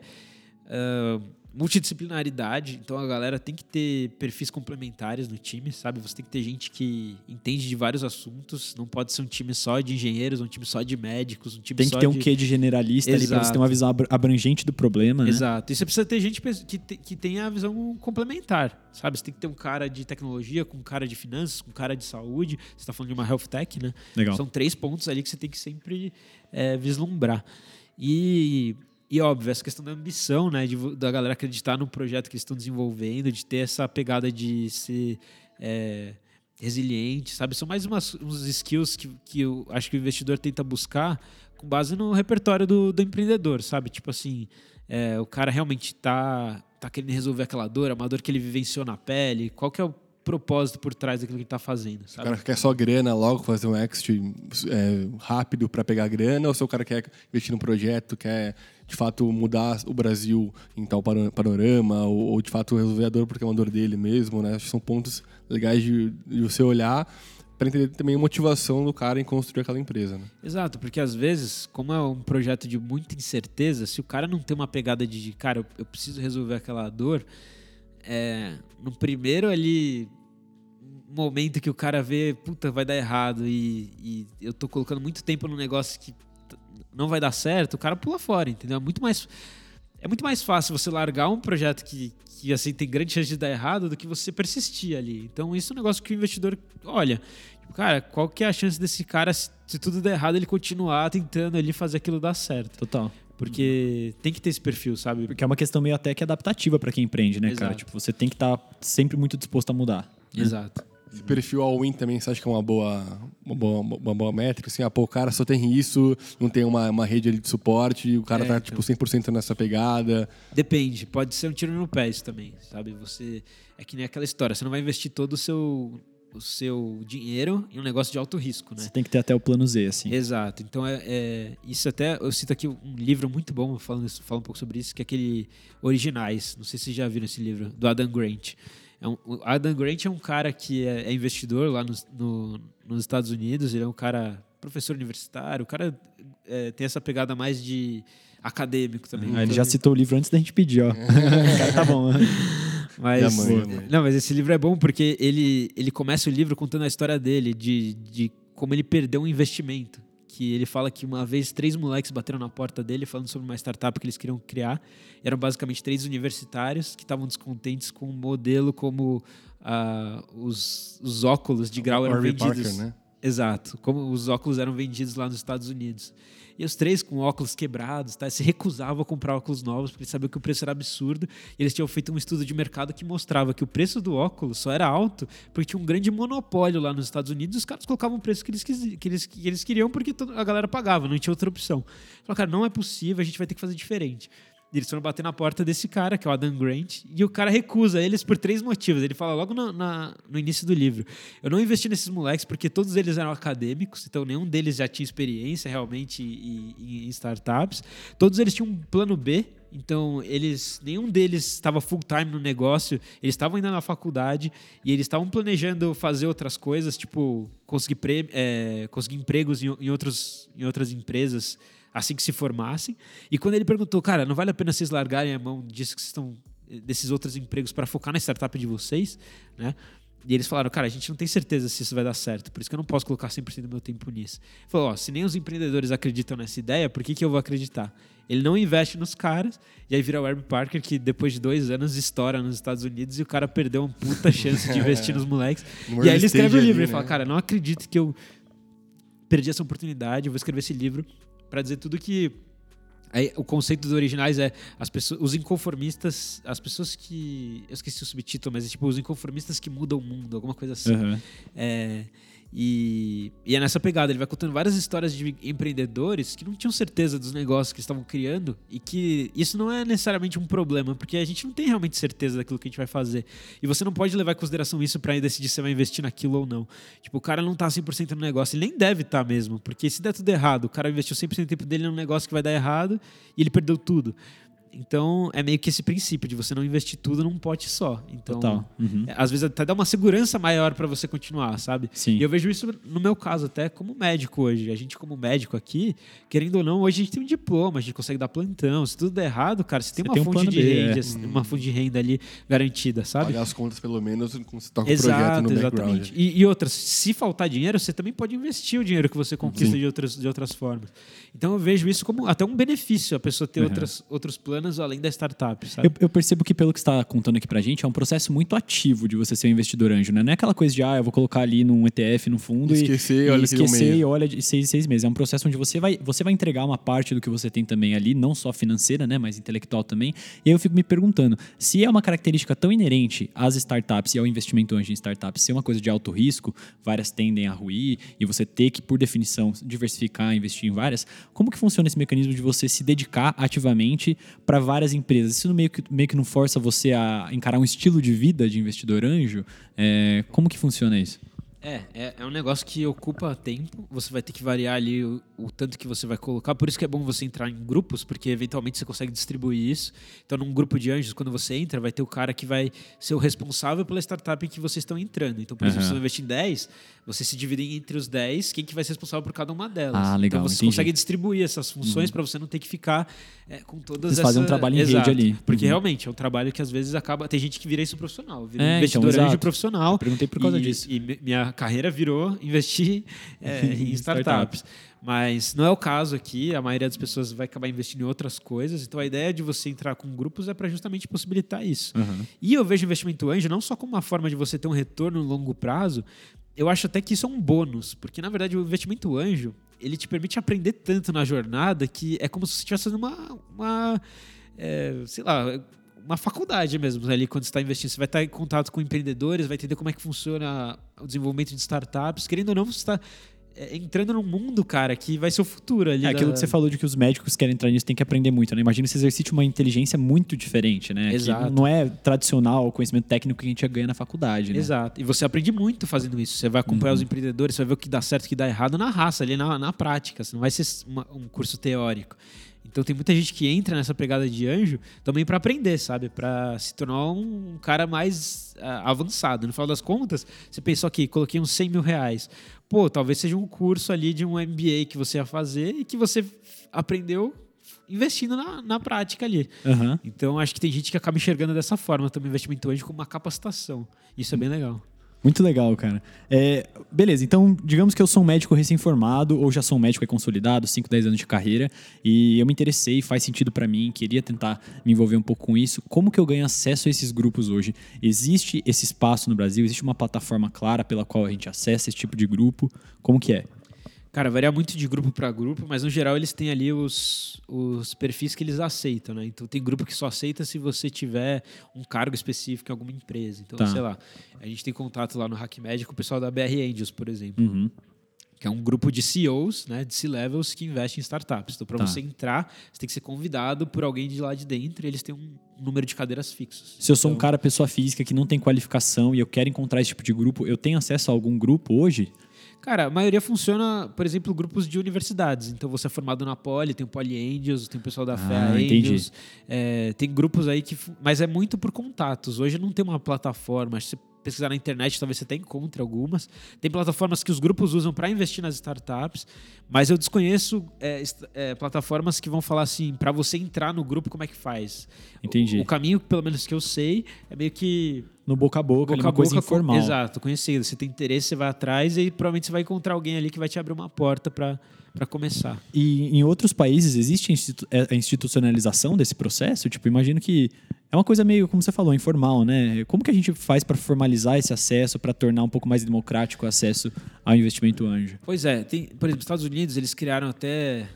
ah, multidisciplinaridade. Então a galera tem que ter perfis complementares no time, sabe? Você tem que ter gente que entende de vários assuntos. Não pode ser um time só de engenheiros, um time só de médicos, um time Tem que ter um de... quê de generalista ali pra você ter Exato. uma visão abr- abrangente do problema, né? Exato. E você precisa ter gente que, te- que tenha a visão complementar, sabe? Você tem que ter um cara de tecnologia, com um cara de finanças, com um cara de saúde. Você está falando de uma health tech, né? Legal. São três pontos ali que você tem que sempre é, vislumbrar. E, e óbvio, essa questão da ambição, né? de da galera acreditar no projeto que eles estão desenvolvendo, de ter essa pegada de ser é, resiliente, sabe? São mais umas, uns skills que, que eu acho que o investidor tenta buscar com base no repertório do, do empreendedor, sabe? Tipo assim, é, o cara realmente tá, tá querendo resolver aquela dor, é uma dor que ele vivenciou na pele, qual que é o propósito por trás daquilo que ele tá fazendo, O sabe? cara quer só grana logo, fazer um exit é, rápido para pegar grana, ou se o cara quer investir num projeto, quer de fato mudar o Brasil em tal pano- panorama, ou, ou, de fato resolver a dor porque é uma dor dele mesmo, né? Acho que são pontos legais de, de você olhar para entender também a motivação do cara em construir aquela empresa, né? Exato, porque às vezes, como é um projeto de muita incerteza, se o cara não tem uma pegada de, cara, eu, eu preciso resolver aquela dor, é, no primeiro ali momento que o cara vê, puta, vai dar errado e, e eu tô colocando muito tempo num negócio que não vai dar certo, o cara pula fora, entendeu? É muito mais é muito mais fácil você largar um projeto que, que assim tem grande chance de dar errado do que você persistir ali. Então isso é um negócio que o investidor olha, tipo, cara, qual que é a chance desse cara se, se tudo der errado ele continuar tentando ali fazer aquilo dar certo? Total. Porque tem que ter esse perfil, sabe? Porque é uma questão meio até que adaptativa pra quem empreende, né, cara? Exato. Tipo, você tem que estar sempre muito disposto a mudar. né? Exato. Esse perfil all-in também, você acha que é uma boa, uma boa, uma boa métrica? Assim, ah, pô, o cara só tem isso, não tem uma, uma rede ali de suporte, o cara É, tá, então. tipo, 100% nessa pegada. Depende, pode ser um tiro no pé isso também, sabe? Você é que nem aquela história, você não vai investir todo o seu o seu dinheiro em um negócio de alto risco, né? Você tem que ter até o plano Z, assim. Exato. Então é, é- isso até eu cito aqui um livro muito bom falando isso- fala um pouco sobre isso, que é aquele Originais. Não sei se vocês já viram esse livro do Adam Grant. É um- o Adam Grant é um cara que é, é investidor lá nos, no- nos Estados Unidos. Ele é um cara professor universitário. O cara é, tem essa pegada mais de acadêmico também. Ah, ele Então, já citou o livro antes da gente pedir, ó. o cara tá bom. Mas, mãe, mãe. não, mas esse livro é bom porque ele, ele começa o livro contando a história dele, de, de como ele perdeu um investimento. Que ele fala que uma vez três moleques bateram na porta dele falando sobre uma startup que eles queriam criar. Eram basicamente três universitários que estavam descontentes com o modelo como ah, os, os óculos de grau eram Harvey vendidos. Parker, né? Exato, como os óculos eram vendidos lá nos Estados Unidos. E os três com óculos quebrados, tá? se recusavam a comprar óculos novos porque eles sabiam que o preço era absurdo. E eles tinham feito um estudo de mercado que mostrava que o preço do óculos só era alto porque tinha um grande monopólio lá nos Estados Unidos e os caras colocavam o preço que eles, que eles, que eles queriam porque a galera pagava, não tinha outra opção. Falaram, cara, não é possível, a gente vai ter que fazer diferente. Eles foram bater na porta desse cara, que é o Adam Grant, e o cara recusa eles por três motivos. Ele fala logo na- na- no início do livro: Eu não investi nesses moleques porque todos eles eram acadêmicos, então nenhum deles já tinha experiência realmente em, em- em startups. Todos eles tinham um plano B, então eles nenhum deles estava full time no negócio, eles estavam ainda na faculdade e eles estavam planejando fazer outras coisas, tipo conseguir, pre- é, conseguir empregos em, em outros, em outras empresas assim que se formassem. E quando ele perguntou, cara, não vale a pena vocês largarem a mão disso que vocês estão desses outros empregos para focar na startup de vocês, né? E eles falaram, cara, a gente não tem certeza se isso vai dar certo, por isso que eu não posso colocar 100% do meu tempo nisso. Ele falou, ó, se nem os empreendedores acreditam nessa ideia, por que, que eu vou acreditar? Ele não investe nos caras, e aí vira o Herbie Parker, que depois de dois anos estoura nos Estados Unidos, e o cara perdeu uma puta chance de investir nos moleques. No e aí ele escreve o stage livro, ali, ele fala, né? cara, não acredito que eu perdi essa oportunidade, eu vou escrever esse livro para dizer tudo que Aí, o conceito dos originais é as pessoas, os inconformistas, as pessoas que. Eu esqueci o subtítulo, mas é tipo os inconformistas que mudam o mundo, alguma coisa assim. Aham. É, e, e é nessa pegada, ele vai contando várias histórias de empreendedores que não tinham certeza dos negócios que estavam criando e que isso não é necessariamente um problema, porque a gente não tem realmente certeza daquilo que a gente vai fazer. E você não pode levar em consideração isso para decidir se vai investir naquilo ou não. Tipo, o cara não tá 100% no negócio, ele nem deve estar mesmo, porque se der tudo errado, o cara investiu 100% do tempo dele num negócio que vai dar errado e ele perdeu tudo. Então, é meio que esse princípio de você não investir tudo num pote só. Então, Total. Uhum. é, às vezes até dá uma segurança maior para você continuar, sabe? Sim. E eu vejo isso no meu caso até como médico hoje. A gente como médico aqui, querendo ou não, hoje a gente tem um diploma, a gente consegue dar plantão. Se tudo der errado, cara, você tem Você uma tem um fonte de B, renda, é. uma fonte de renda ali garantida, sabe? Pagar as contas, pelo menos, quando você toca o projeto Exato, no background. exatamente. E, e outras, se faltar dinheiro, você também pode investir o dinheiro que você conquista Sim. de outras, de outras formas. Então eu vejo isso como até um benefício a pessoa ter Uhum. outras, outros planos além da startup, sabe? Eu, eu percebo que, pelo que você está contando aqui pra gente, é um processo muito ativo de você ser um investidor anjo, né? Não é aquela coisa de, ah, eu vou colocar ali num ETF, no fundo e- Esquecer, e, olha esquecer meio. e olha de seis, seis meses. É um processo onde você vai, você vai entregar uma parte do que você tem também ali, não só financeira, né, mas intelectual também. E aí eu fico me perguntando, se é uma característica tão inerente às startups e ao investimento anjo em startups ser uma coisa de alto risco, várias tendem a ruir e você ter que, por definição, diversificar, investir em várias, como que funciona esse mecanismo de você se dedicar ativamente para várias empresas? Isso meio que, meio que não força você a encarar um estilo de vida de investidor anjo? É, como que funciona isso? É, é, é um negócio que ocupa tempo. Você vai ter que variar ali o, o tanto que você vai colocar. Por isso que é bom você entrar em grupos, porque eventualmente você consegue distribuir isso. Então, num grupo de anjos, quando você entra, vai ter o cara que vai ser o responsável pela startup em que vocês estão entrando. Então, por exemplo, se você investir em 10, vocês se dividem entre os 10, quem que vai ser responsável por cada uma delas. Ah, legal, Então, você entendi. Uhum. consegue distribuir essas funções para você não ter que ficar é, com todas Vocês essas... fazem um trabalho em rede Exato. ali. Porque Uhum. realmente é um trabalho que às vezes acaba... Tem gente que vira isso profissional, vira É, um então, investidor anjo exato. profissional. Perguntei por causa e, disso. E mi- minha carreira virou investir é, em Startups. Mas não é o caso aqui, a maioria das pessoas vai acabar investindo em outras coisas. Então a ideia de você entrar com grupos é para justamente possibilitar isso. Uhum. E eu vejo investimento anjo não só como uma forma de você ter um retorno no longo prazo, eu acho até que isso é um bônus, porque na verdade o investimento anjo ele te permite aprender tanto na jornada que é como se você estivesse fazendo uma, uma é, sei lá, uma faculdade mesmo ali quando você está investindo. Você vai estar em contato com empreendedores, vai entender como é que funciona o desenvolvimento de startups. Querendo ou não, você está é, entrando num mundo, cara, que vai ser o futuro ali. É aquilo da- que você falou de que os médicos que querem entrar nisso tem que aprender muito, né? Imagina se exercite uma inteligência muito diferente, né? Que Exato. não é tradicional o conhecimento técnico que a gente ganha na faculdade, né? Exato. E você aprende muito fazendo isso. Você vai acompanhar Uhum. os empreendedores, você vai ver o que dá certo e o que dá errado na raça, ali na, na prática. Você não vai ser uma- um curso teórico. Então tem muita gente que entra nessa pegada de anjo também para aprender, sabe? Para se tornar um cara mais ah, avançado. No final das contas, você pensou aqui, coloquei uns 100 mil reais. Pô, talvez seja um curso ali de um MBA que você ia fazer e que você aprendeu investindo na, na prática ali. Aham. Então acho que tem gente que acaba enxergando dessa forma também o investimento anjo como uma capacitação. Isso é bem legal. Muito legal, cara. É, beleza, então digamos que eu sou um médico recém-formado ou já sou um médico consolidado, 5, 10 anos de carreira, e eu me interessei, faz sentido pra mim, queria tentar me envolver um pouco com isso. Como que eu ganho acesso a esses grupos hoje? Existe esse espaço no Brasil? Existe uma plataforma clara pela qual a gente acessa esse tipo de grupo? Como que é? Cara, varia muito de grupo para grupo, mas no geral eles têm ali os, os perfis que eles aceitam, né? Então tem grupo que só aceita se você tiver um cargo específico em alguma empresa. Então, Tá. sei lá, a gente tem contato lá no Hack Médico com o pessoal da BR Angels, por exemplo, Uhum. que é um grupo de CEOs, né, de C-levels que investem em startups. Então, para Tá. você entrar, você tem que ser convidado por alguém de lá de dentro e eles têm um número de cadeiras fixos. Se eu sou um Então, cara, pessoa física, que não tem qualificação e eu quero encontrar esse tipo de grupo, eu tenho acesso a algum grupo hoje? Cara, a maioria funciona, por exemplo, grupos de universidades. Então você é formado na Poli, tem o Poli Angels, tem o pessoal da Ah, FEA entendi. Angels. é, tem grupos aí que. Mas é muito por contatos. Hoje não tem uma plataforma. Você pesquisar na internet, talvez você até encontre algumas. Tem plataformas que os grupos usam para investir nas startups, mas eu desconheço é, é, plataformas que vão falar assim, para você entrar no grupo, como é que faz? Entendi. O, o caminho, pelo menos que eu sei, é meio que No boca a boca, boca uma coisa boca com- informal. Exato, conhecido. Você tem interesse, você vai atrás e provavelmente você vai encontrar alguém ali que vai te abrir uma porta para começar. E em outros países existe é, a institucionalização desse processo? Tipo, imagino que é uma coisa meio, como você falou, informal, né? Como que a gente faz para formalizar esse acesso, para tornar um pouco mais democrático o acesso ao investimento anjo? Pois é, tem, por exemplo, nos Estados Unidos eles criaram até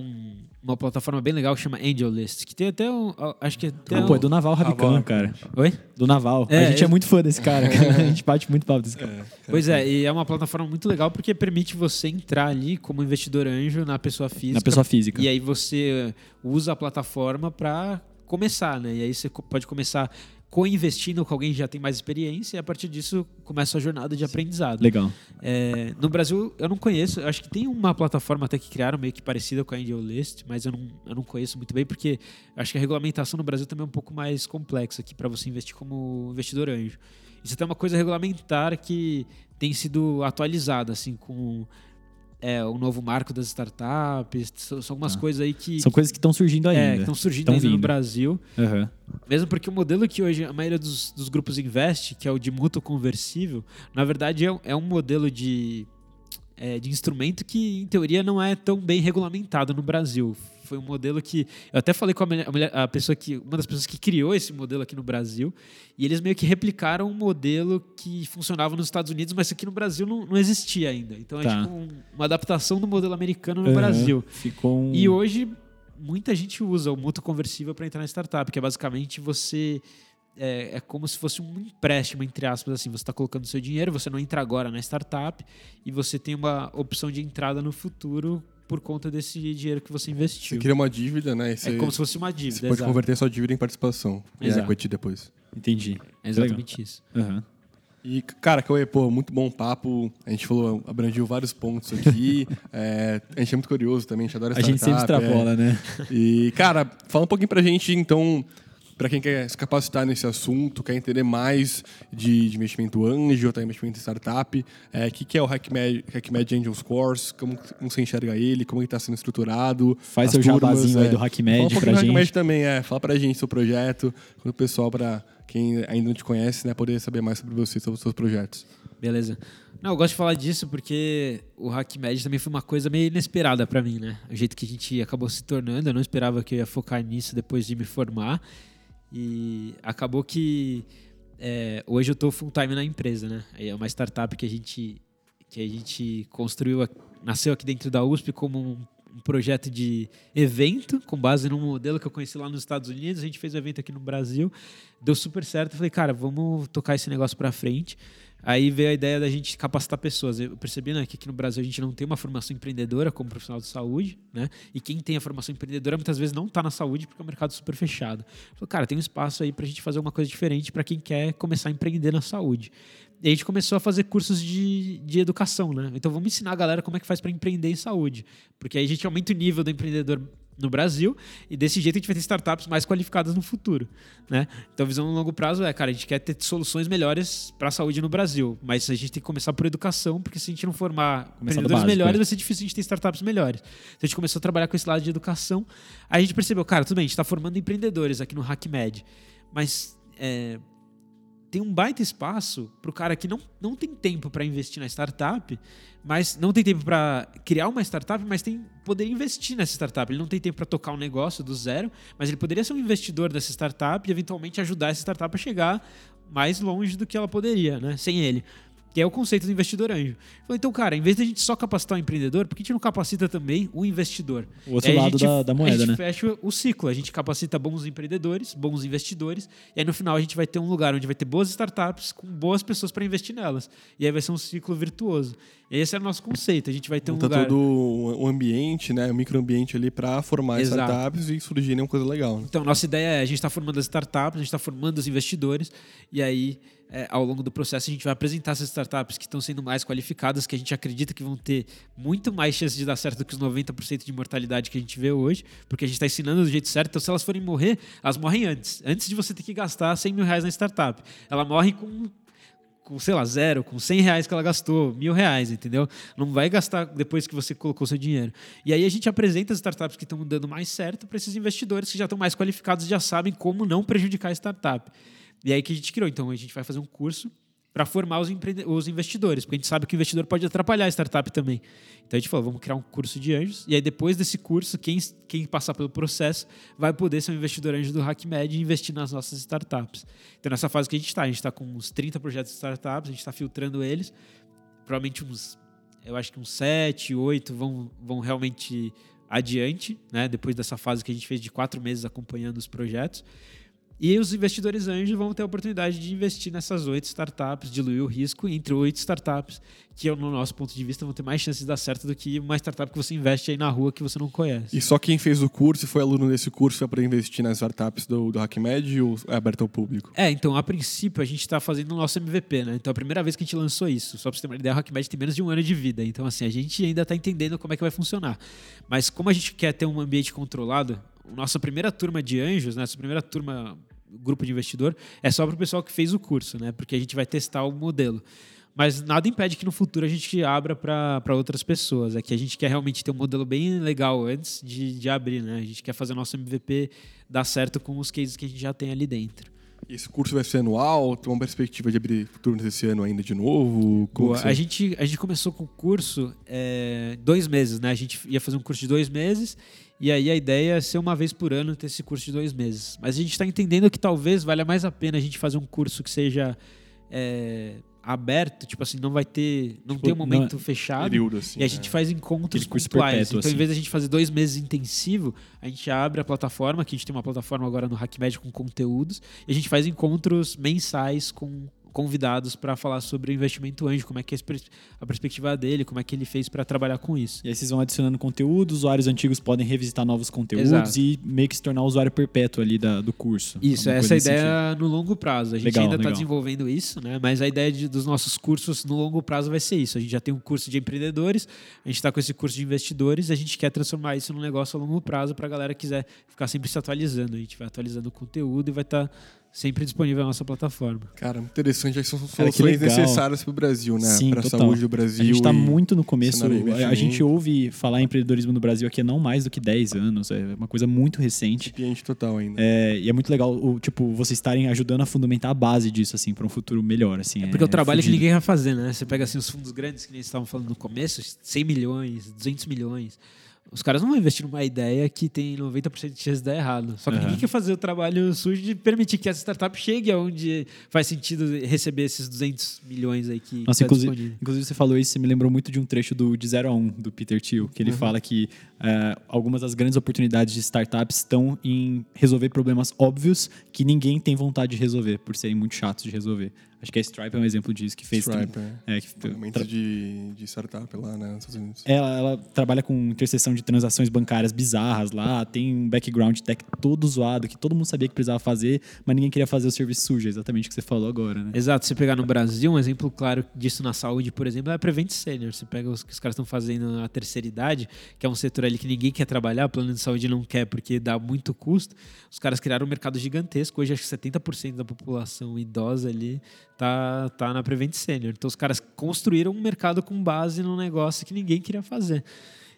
um- uma plataforma bem legal que chama Angel List, que tem até um, acho que até Ah, um- pô, é do Naval Ravikant, Naval. cara. Oi? Do Naval. É, a gente é, eu- muito fã desse cara, cara. A gente bate muito papo desse cara. Pois é, e é uma plataforma muito legal porque permite você entrar ali como investidor anjo na pessoa física. Na pessoa física. E aí você usa a plataforma para começar, né? E aí você pode começar co-investindo com alguém que já tem mais experiência e a partir disso começa a jornada de aprendizado. Legal. É, no Brasil eu não conheço, eu acho que tem uma plataforma até que criaram meio que parecida com a Angel List, mas eu não, eu não conheço muito bem porque acho que a regulamentação no Brasil também é um pouco mais complexa aqui para você investir como investidor anjo. Isso é uma coisa regulamentar que tem sido atualizada assim com é, o novo marco das startups, são, são algumas Ah. coisas aí que São coisas que estão surgindo ainda. é, que estão surgindo Tão ainda no. Brasil. Aham. Mesmo porque o modelo que hoje a maioria dos, dos grupos investe, que é o de mútuo conversível, na verdade é, um- é um modelo de, é, de instrumento que, em teoria, não é tão bem regulamentado no Brasil. Foi um modelo que. Eu até falei com a, mulher- a pessoa que. Uma das pessoas que criou esse modelo aqui no Brasil. E eles meio que replicaram um modelo que funcionava nos Estados Unidos, mas aqui no Brasil não, não existia ainda. Então Tá. é tipo um- uma adaptação do modelo americano no Aham. Brasil. Ficou um... E hoje, muita gente usa o mútuo conversível para entrar na startup, que é basicamente você. É, é como se fosse um empréstimo, entre aspas, assim. Você está colocando seu dinheiro, você não entra agora na startup e você tem uma opção de entrada no futuro por conta desse dinheiro que você Você investiu. cria uma dívida, né? E você, É como se fosse uma você dívida. pode exato. converter sua dívida em participação. E Exato. equity depois. Entendi. É exatamente isso. Aham. E, cara, Cauê, pô, muito bom papo. A gente falou, abrangiu vários pontos aqui. É, a gente é muito curioso também, a gente adora A gente sempre startup, é. extrapola, né? E, cara, fala um pouquinho pra gente, então, pra quem quer se capacitar nesse assunto, quer entender mais de, de investimento anjo, tá, investimento em startup, o que, que é o HackMed, HackMed Angels Course, como, como você enxerga ele, como ele está sendo estruturado. Faz seu turmas, jabazinho aí é. do HackMed um pouquinho do gente. HackMed também, é. Fala pra gente seu projeto, o pessoal, pra quem ainda não te conhece, né, poder saber mais sobre você, sobre os seus projetos. Beleza. Não, eu gosto de falar disso porque o HackMed também foi uma coisa meio inesperada pra mim, né? O jeito que a gente acabou se tornando, eu não esperava que eu ia focar nisso depois de me formar. E acabou que é, hoje eu tô full time na empresa, né? É uma startup que a gente, que a gente construiu, nasceu aqui dentro da USP como um, um projeto de evento, com base num modelo que eu conheci lá nos Estados Unidos. A gente fez o evento aqui no Brasil, deu super certo. Eu falei, cara, vamos tocar esse negócio pra frente. Aí veio a ideia da gente capacitar pessoas. Eu percebi né, que aqui no Brasil a gente não tem uma formação empreendedora como profissional de saúde, né? E quem tem a formação empreendedora muitas vezes não está na saúde porque é um mercado super fechado. Falei, cara, tem um espaço aí para a gente fazer uma coisa diferente para quem quer começar a empreender na saúde. E a gente começou a fazer cursos de, de educação, né? Então vamos ensinar a galera como é que faz para empreender em saúde. Porque aí a gente aumenta o nível do empreendedor no Brasil e desse jeito a gente vai ter startups mais qualificadas no futuro, né? Então a visão no longo prazo é, cara, a gente quer ter soluções melhores para a saúde no Brasil, mas a gente tem que começar por educação, porque se a gente não formar Começar do empreendedores básico, melhores, é. vai ser difícil a gente ter startups melhores. Então a gente começou a trabalhar com esse lado de educação. Aí a gente percebeu, cara, tudo bem, a gente está formando empreendedores aqui no HackMed, mas é, tem um baita espaço para o cara que não, não tem tempo para investir na startup, mas não tem tempo para criar uma startup, mas tem poder investir nessa startup. Ele não tem tempo para tocar um negócio do zero, mas ele poderia ser um investidor dessa startup e eventualmente ajudar essa startup a chegar mais longe do que ela poderia, né? Sem ele. Que é o conceito do investidor anjo. Falei, então, cara, em vez de a gente só capacitar o empreendedor, por que a gente não capacita também o investidor? O outro aí a lado gente- da, da a moeda, gente né? fecha o ciclo. A gente capacita bons empreendedores, bons investidores, e aí no final a gente vai ter um lugar onde vai ter boas startups com boas pessoas para investir nelas. E aí vai ser um ciclo virtuoso. E esse é o nosso conceito. A gente vai ter um Monta lugar. todo o ambiente, né, o microambiente ali para formar Exato. startups e surgirem uma coisa legal. Né? Então, nossa ideia é a gente está formando as startups, a gente está formando os investidores, e aí, é, ao longo do processo, a gente vai apresentar essas startups que estão sendo mais qualificadas, que a gente acredita que vão ter muito mais chance de dar certo do que os 90% de mortalidade que a gente vê hoje, porque a gente está ensinando do jeito certo. Então, se elas forem morrer, elas morrem antes. Antes de você ter que gastar 100 mil reais na startup. Ela morre com com, sei lá, zero, com 100 reais que ela gastou, mil reais, entendeu? Não vai gastar depois que você colocou seu dinheiro. E aí a gente apresenta as startups que estão dando mais certo para esses investidores que já estão mais qualificados e já sabem como não prejudicar a startup. E aí que a gente criou. Então a gente vai fazer um curso para formar os, os investidores, porque a gente sabe que o investidor pode atrapalhar a startup também. Então a gente falou, vamos criar um curso de anjos, e aí depois desse curso, quem, quem passar pelo processo vai poder ser um investidor anjo do HackMed e investir nas nossas startups. Então nessa fase que a gente está, a gente está com uns 30 projetos de startups, a gente está filtrando eles, provavelmente uns, eu acho que uns 7, 8 vão, vão realmente adiante, né? depois dessa fase que a gente fez de quatro meses acompanhando os projetos. E os investidores anjos vão ter a oportunidade de investir nessas oito startups, diluir o risco entre oito startups, que, no nosso ponto de vista, vão ter mais chances de dar certo do que uma startup que você investe aí na rua que você não conhece. E só quem fez o curso e foi aluno desse curso é para investir nas startups do, do HackMed ou é aberto ao público? É, então, a princípio, a gente está fazendo o nosso MVP, né? Então, a primeira vez que a gente lançou isso, só para você ter uma ideia, o HackMed tem menos de um ano de vida. Então, assim, a gente ainda está entendendo como é que vai funcionar. Mas como a gente quer ter um ambiente controlado, nossa primeira turma de anjos, né? Nossa primeira turma grupo de investidor, é só para o pessoal que fez o curso, né? Porque a gente vai testar o modelo. Mas nada impede que no futuro a gente abra para outras pessoas. É que a gente quer realmente ter um modelo bem legal antes de, de abrir, né? A gente quer fazer o nosso MVP dar certo com os cases que a gente já tem ali dentro. Esse curso vai ser anual? Tem uma perspectiva de abrir turnos esse ano ainda de novo? Boa, a, gente, a gente começou com o curso é, dois meses, né? A gente ia fazer um curso de dois meses e aí a ideia é ser uma vez por ano ter esse curso de dois meses. Mas a gente está entendendo que talvez valha mais a pena a gente fazer um curso que seja é, aberto, tipo assim, não vai ter, não tipo, tem um momento não, fechado. Período, assim, e a é. gente faz encontros com clients. Perpétuo, então, assim. em vez de a gente fazer dois meses intensivo, a gente abre a plataforma, que a gente tem uma plataforma agora no HackMed com conteúdos, e a gente faz encontros mensais com convidados para falar sobre o investimento anjo, como é que é a perspectiva dele, como é que ele fez para trabalhar com isso. E aí vocês vão adicionando conteúdo, usuários antigos podem revisitar novos conteúdos Exato. e meio que se tornar usuário perpétuo ali da, do curso. Isso, essa é ideia no longo prazo. A gente legal, ainda está desenvolvendo isso, né? Mas a ideia de, dos nossos cursos no longo prazo vai ser isso. A gente já tem um curso de empreendedores, a gente está com esse curso de investidores, a gente quer transformar isso num negócio a longo prazo para a galera que quiser ficar sempre se atualizando. A gente vai atualizando o conteúdo e vai estar tá sempre disponível na nossa plataforma. Cara, interessante. São soluções necessárias para o Brasil, né? Para a saúde do Brasil. A gente está muito no começo. A gente ouve falar em empreendedorismo no Brasil aqui há não mais do que 10 anos. É uma coisa muito recente. Cliente total ainda. É, e é muito legal, o, tipo, vocês estarem ajudando a fundamentar a base disso, assim, para um futuro melhor, assim. É porque é, o trabalho que ninguém vai fazer, né? Você pega, assim, os fundos grandes que nem estavam falando no começo, 100 milhões, 200 milhões os caras não vão investir numa ideia que tem 90% de chance de dar errado. Só que uhum. ninguém quer fazer o trabalho sujo de permitir que essa startup chegue aonde faz sentido receber esses 200 milhões aí que Nossa, tá inclusive, inclusive, você falou isso, você me lembrou muito de um trecho do De 0 a 1, um, do Peter Thiel, que ele uhum. fala que uh, algumas das grandes oportunidades de startups estão em resolver problemas óbvios que ninguém tem vontade de resolver, por serem muito chatos de resolver. Acho que a Stripe é um exemplo disso, que fez... Stripe, é. é que, tra... de, de startup lá, né, nos Estados Unidos. Ela, ela trabalha com interseção de transações bancárias bizarras lá, tem um background tech todo zoado, que todo mundo sabia que precisava fazer, mas ninguém queria fazer o serviço sujo, exatamente o que você falou agora, né? Exato, se pegar no Brasil, um exemplo claro disso na saúde, por exemplo, é a Prevent Senior. Você pega os que os caras estão fazendo na terceira idade, que é um setor ali que ninguém quer trabalhar, o plano de saúde não quer porque dá muito custo. Os caras criaram um mercado gigantesco, hoje acho que 70% da população idosa ali tá, tá na Prevent Senior. Então os caras construíram um mercado com base num negócio que ninguém queria fazer.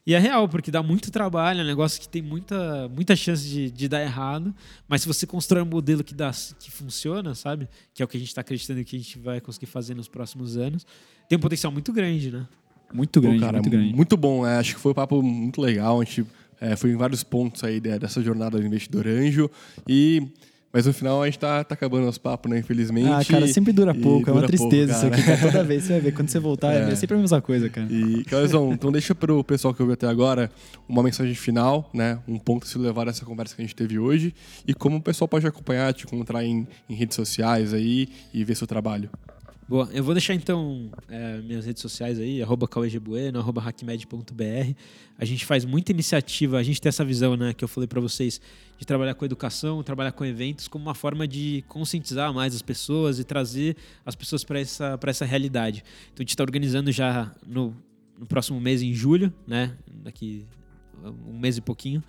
E é real, porque dá muito trabalho, é um negócio que tem muita, muita chance de, de dar errado, mas se você constrói um modelo que, dá, que funciona, sabe? Que é o que a gente está acreditando que a gente vai conseguir fazer nos próximos anos, tem um potencial muito grande, né? Muito grande, Pô, cara, muito grande. Muito bom, é, acho que foi um papo muito legal, a gente é, foi em vários pontos aí dessa jornada do investidor anjo e mas no final a gente tá, tá acabando os papos, né? Infelizmente. Ah, cara, sempre dura pouco. É uma tristeza pouco, isso aqui, cara. Toda vez você vai ver. Quando você voltar, é, é sempre a mesma coisa, cara. E, Clarizão, então deixa pro pessoal que ouviu até agora uma mensagem final, né? Um ponto a se levar dessa conversa que a gente teve hoje. E como o pessoal pode acompanhar, te encontrar em, em redes sociais aí e ver seu trabalho. Boa, eu vou deixar então é, minhas redes sociais aí, arroba cauegebueno, arroba hackmed.br. A gente faz muita iniciativa, a gente tem essa visão, né, que eu falei para vocês, de trabalhar com educação, trabalhar com eventos como uma forma de conscientizar mais as pessoas e trazer as pessoas para essa, essa realidade. Então a gente está organizando já no, no próximo mês, em julho, né, daqui um mês e pouquinho,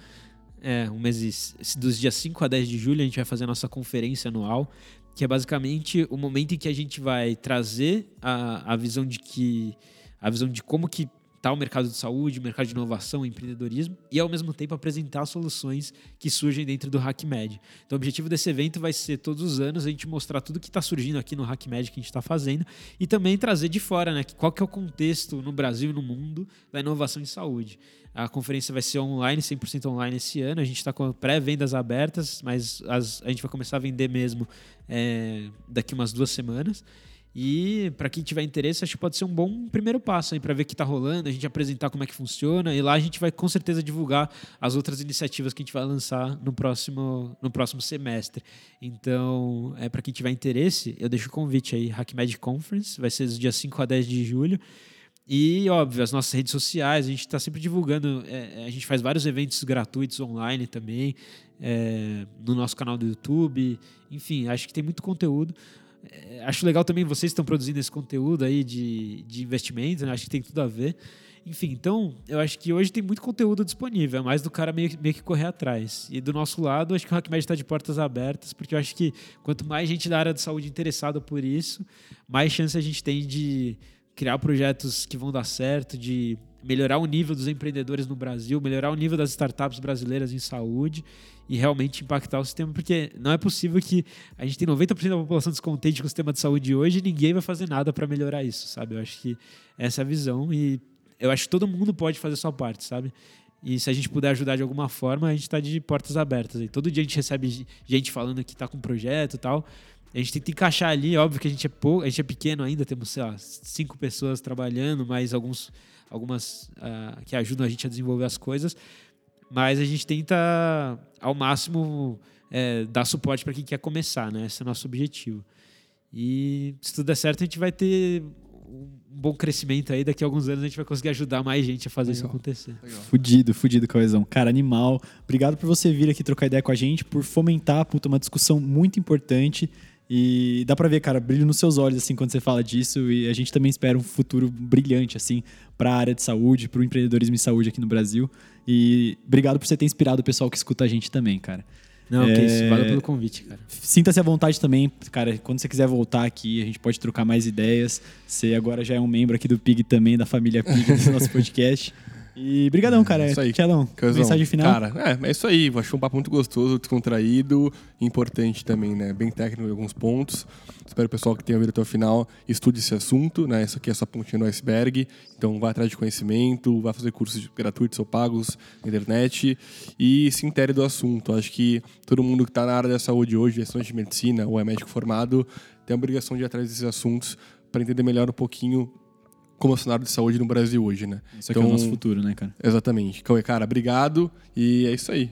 é, um mês dos dias 5 a 10 de julho, a gente vai fazer a nossa conferência anual que é basicamente o momento em que a gente vai trazer a, a visão de que a visão de como que está o mercado de saúde, o mercado de inovação, empreendedorismo e ao mesmo tempo apresentar soluções que surgem dentro do HackMed. Então o objetivo desse evento vai ser todos os anos a gente mostrar tudo que está surgindo aqui no HackMed que a gente está fazendo e também trazer de fora, né, qual que é o contexto no Brasil e no mundo da inovação em saúde. A conferência vai ser online, 100% online esse ano. A gente está com pré-vendas abertas, mas as, a gente vai começar a vender mesmo é, daqui umas duas semanas. E para quem tiver interesse, acho que pode ser um bom primeiro passo aí para ver o que está rolando, a gente apresentar como é que funciona e lá a gente vai com certeza divulgar as outras iniciativas que a gente vai lançar no próximo, no próximo semestre. Então, é para quem tiver interesse, eu deixo o convite aí, HackMed Conference, vai ser dos dias 5 a 10 de julho. E, óbvio, as nossas redes sociais, a gente está sempre divulgando. É, a gente faz vários eventos gratuitos online também, é, no nosso canal do YouTube. Enfim, acho que tem muito conteúdo. É, acho legal também vocês estão produzindo esse conteúdo aí de, de investimento, né? acho que tem tudo a ver. Enfim, então, eu acho que hoje tem muito conteúdo disponível, é mais do cara meio, meio que correr atrás. E do nosso lado, acho que o HackMed está de portas abertas, porque eu acho que quanto mais gente da área de saúde interessada por isso, mais chance a gente tem de criar projetos que vão dar certo, de melhorar o nível dos empreendedores no Brasil, melhorar o nível das startups brasileiras em saúde e realmente impactar o sistema, porque não é possível que a gente tem 90% da população descontente com o sistema de saúde hoje e ninguém vai fazer nada para melhorar isso, sabe? Eu acho que essa é a visão e eu acho que todo mundo pode fazer sua parte, sabe? E se a gente puder ajudar de alguma forma, a gente está de portas abertas. E todo dia a gente recebe gente falando que está com projeto e tal. A gente tenta encaixar ali, óbvio que a gente é pouco, a gente é pequeno ainda, temos, sei lá, cinco pessoas trabalhando, mais alguns, algumas uh, que ajudam a gente a desenvolver as coisas. Mas a gente tenta, ao máximo, é, dar suporte para quem quer começar, né? Esse é o nosso objetivo. E se tudo der certo, a gente vai ter um bom crescimento aí. Daqui a alguns anos a gente vai conseguir ajudar mais gente a fazer Legal. isso acontecer. Legal. Fudido, fudido, Coesão. Cara, animal. Obrigado por você vir aqui trocar ideia com a gente, por fomentar puta, uma discussão muito importante. E dá pra ver, cara, brilho nos seus olhos, assim, quando você fala disso. E a gente também espera um futuro brilhante, assim, pra área de saúde, pro empreendedorismo em saúde aqui no Brasil. E obrigado por você ter inspirado o pessoal que escuta a gente também, cara. Não, é... que isso. Valeu pelo convite, cara. Sinta-se à vontade também, cara. Quando você quiser voltar aqui, a gente pode trocar mais ideias. Você agora já é um membro aqui do PIG também, da família PIG do nosso podcast. E brigadão, cara. É isso aí. Tchadão. Mensagem final? Cara, é, é isso aí. Achei um papo muito gostoso, descontraído, importante também, né? Bem técnico em alguns pontos. Espero o pessoal que tenha ouvido até o final estude esse assunto, né? Isso aqui é só pontinha no iceberg. Então, vai atrás de conhecimento, vai fazer cursos gratuitos ou pagos na internet e se intere do assunto. Acho que todo mundo que está na área da saúde hoje, é estudante de medicina ou é médico formado, tem a obrigação de ir atrás desses assuntos para entender melhor um pouquinho como é o cenário de saúde no Brasil hoje, né? Isso aqui então, é o nosso futuro, né, cara? Exatamente. Cauê, cara, obrigado e é isso aí.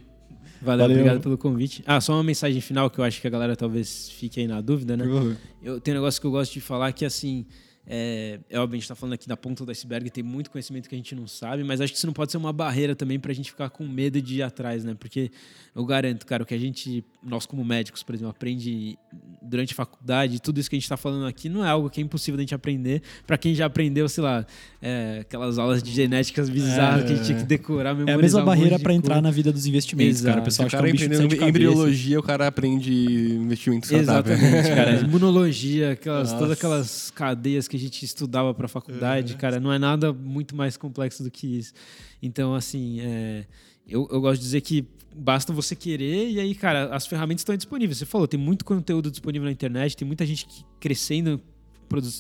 Valeu, Valeu, obrigado pelo convite. Ah, só uma mensagem final que eu acho que a galera talvez fique aí na dúvida, né? Uhum. Eu tenho um negócio que eu gosto de falar que, assim, é, é óbvio, a gente está falando aqui da ponta do iceberg, tem muito conhecimento que a gente não sabe, mas acho que isso não pode ser uma barreira também para a gente ficar com medo de ir atrás, né? Porque eu garanto, cara, o que a gente, nós como médicos, por exemplo, aprende durante a faculdade, tudo isso que a gente está falando aqui não é algo que é impossível da gente aprender. Para quem já aprendeu, sei lá, é, aquelas aulas de genéticas bizarras é, que a gente tinha que decorar, memorizar. É a mesma barreira para entrar na vida dos investimentos, Exato. cara. O pessoal o cara acha que é um bicho embriologia, o cara aprende investimentos Exatamente, cara. Imunologia, aquelas, todas aquelas cadeias que a gente estudava para a faculdade, é. cara, não é nada muito mais complexo do que isso. Então, assim, é, eu, eu gosto de dizer que basta você querer e aí, cara, as ferramentas estão disponíveis. Você falou, tem muito conteúdo disponível na internet, tem muita gente crescendo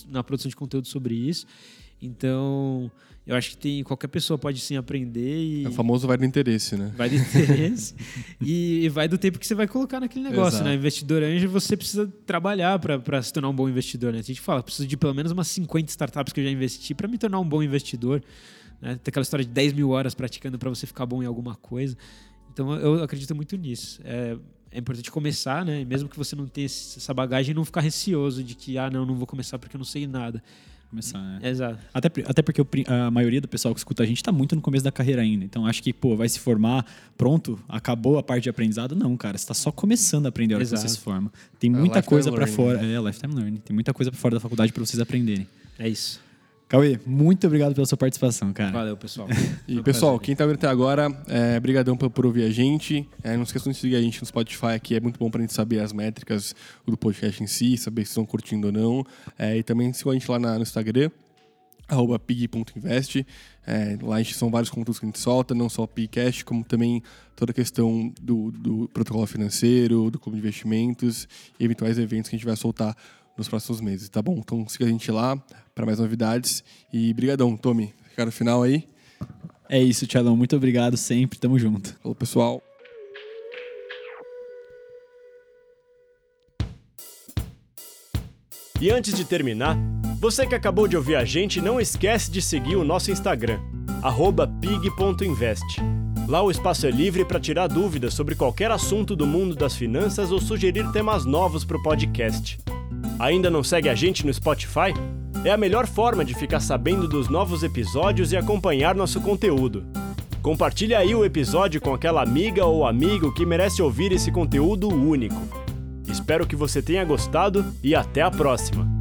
na produção de conteúdo sobre isso. Então, eu acho que tem qualquer pessoa pode sim aprender e é o famoso vai do interesse, né? Vai do interesse e, e, vai do tempo que você vai colocar naquele negócio, Exato. né? Investidor anjo, você precisa trabalhar para se tornar um bom investidor, né? A gente fala, preciso de pelo menos umas 50 startups que eu já investi para me tornar um bom investidor. Né? Tem aquela história de 10 mil horas praticando para você ficar bom em alguma coisa. Então eu acredito muito nisso. É, é importante começar, né? Mesmo que você não tenha essa bagagem, não ficar receoso de que, ah, não, não vou começar porque eu não sei nada começar, né? Exato. Até, até porque a maioria do pessoal que escuta a gente está muito no começo da carreira ainda. Então acho que, pô, vai se formar, pronto, acabou a parte de aprendizado. Não, cara, você está só começando a aprender a hora Exato. que você se forma. Tem é muita é coisa para fora. É, lifetime learning. Tem muita coisa para fora da faculdade para vocês aprenderem. É isso. Cauê, muito obrigado pela sua participação, cara. Valeu, pessoal. e, pessoal, quem tá vendo até agora, é, brigadão por, por ouvir a gente. É, não esqueçam de seguir a gente no Spotify aqui, é muito bom pra gente saber as métricas do podcast em si, saber se estão curtindo ou não. É, e também sigam a gente lá na, no Instagram, arroba pig.invest. É, lá a gente, são vários conteúdos que a gente solta, não só o Pigcast, como também toda a questão do, do protocolo financeiro, do clube de investimentos e eventuais eventos que a gente vai soltar nos próximos meses, tá bom? Então siga a gente lá para mais novidades e brigadão, Tommy. Recado final aí. É isso, Tchalão. Muito obrigado sempre. Tamo junto. Falou, pessoal. E antes de terminar, você que acabou de ouvir a gente, não esquece de seguir o nosso Instagram, pig.invest. Lá o espaço é livre para tirar dúvidas sobre qualquer assunto do mundo das finanças ou sugerir temas novos para o podcast. Ainda não segue a gente no Spotify? É a melhor forma de ficar sabendo dos novos episódios e acompanhar nosso conteúdo. Compartilhe aí o episódio com aquela amiga ou amigo que merece ouvir esse conteúdo único. Espero que você tenha gostado e até a próxima!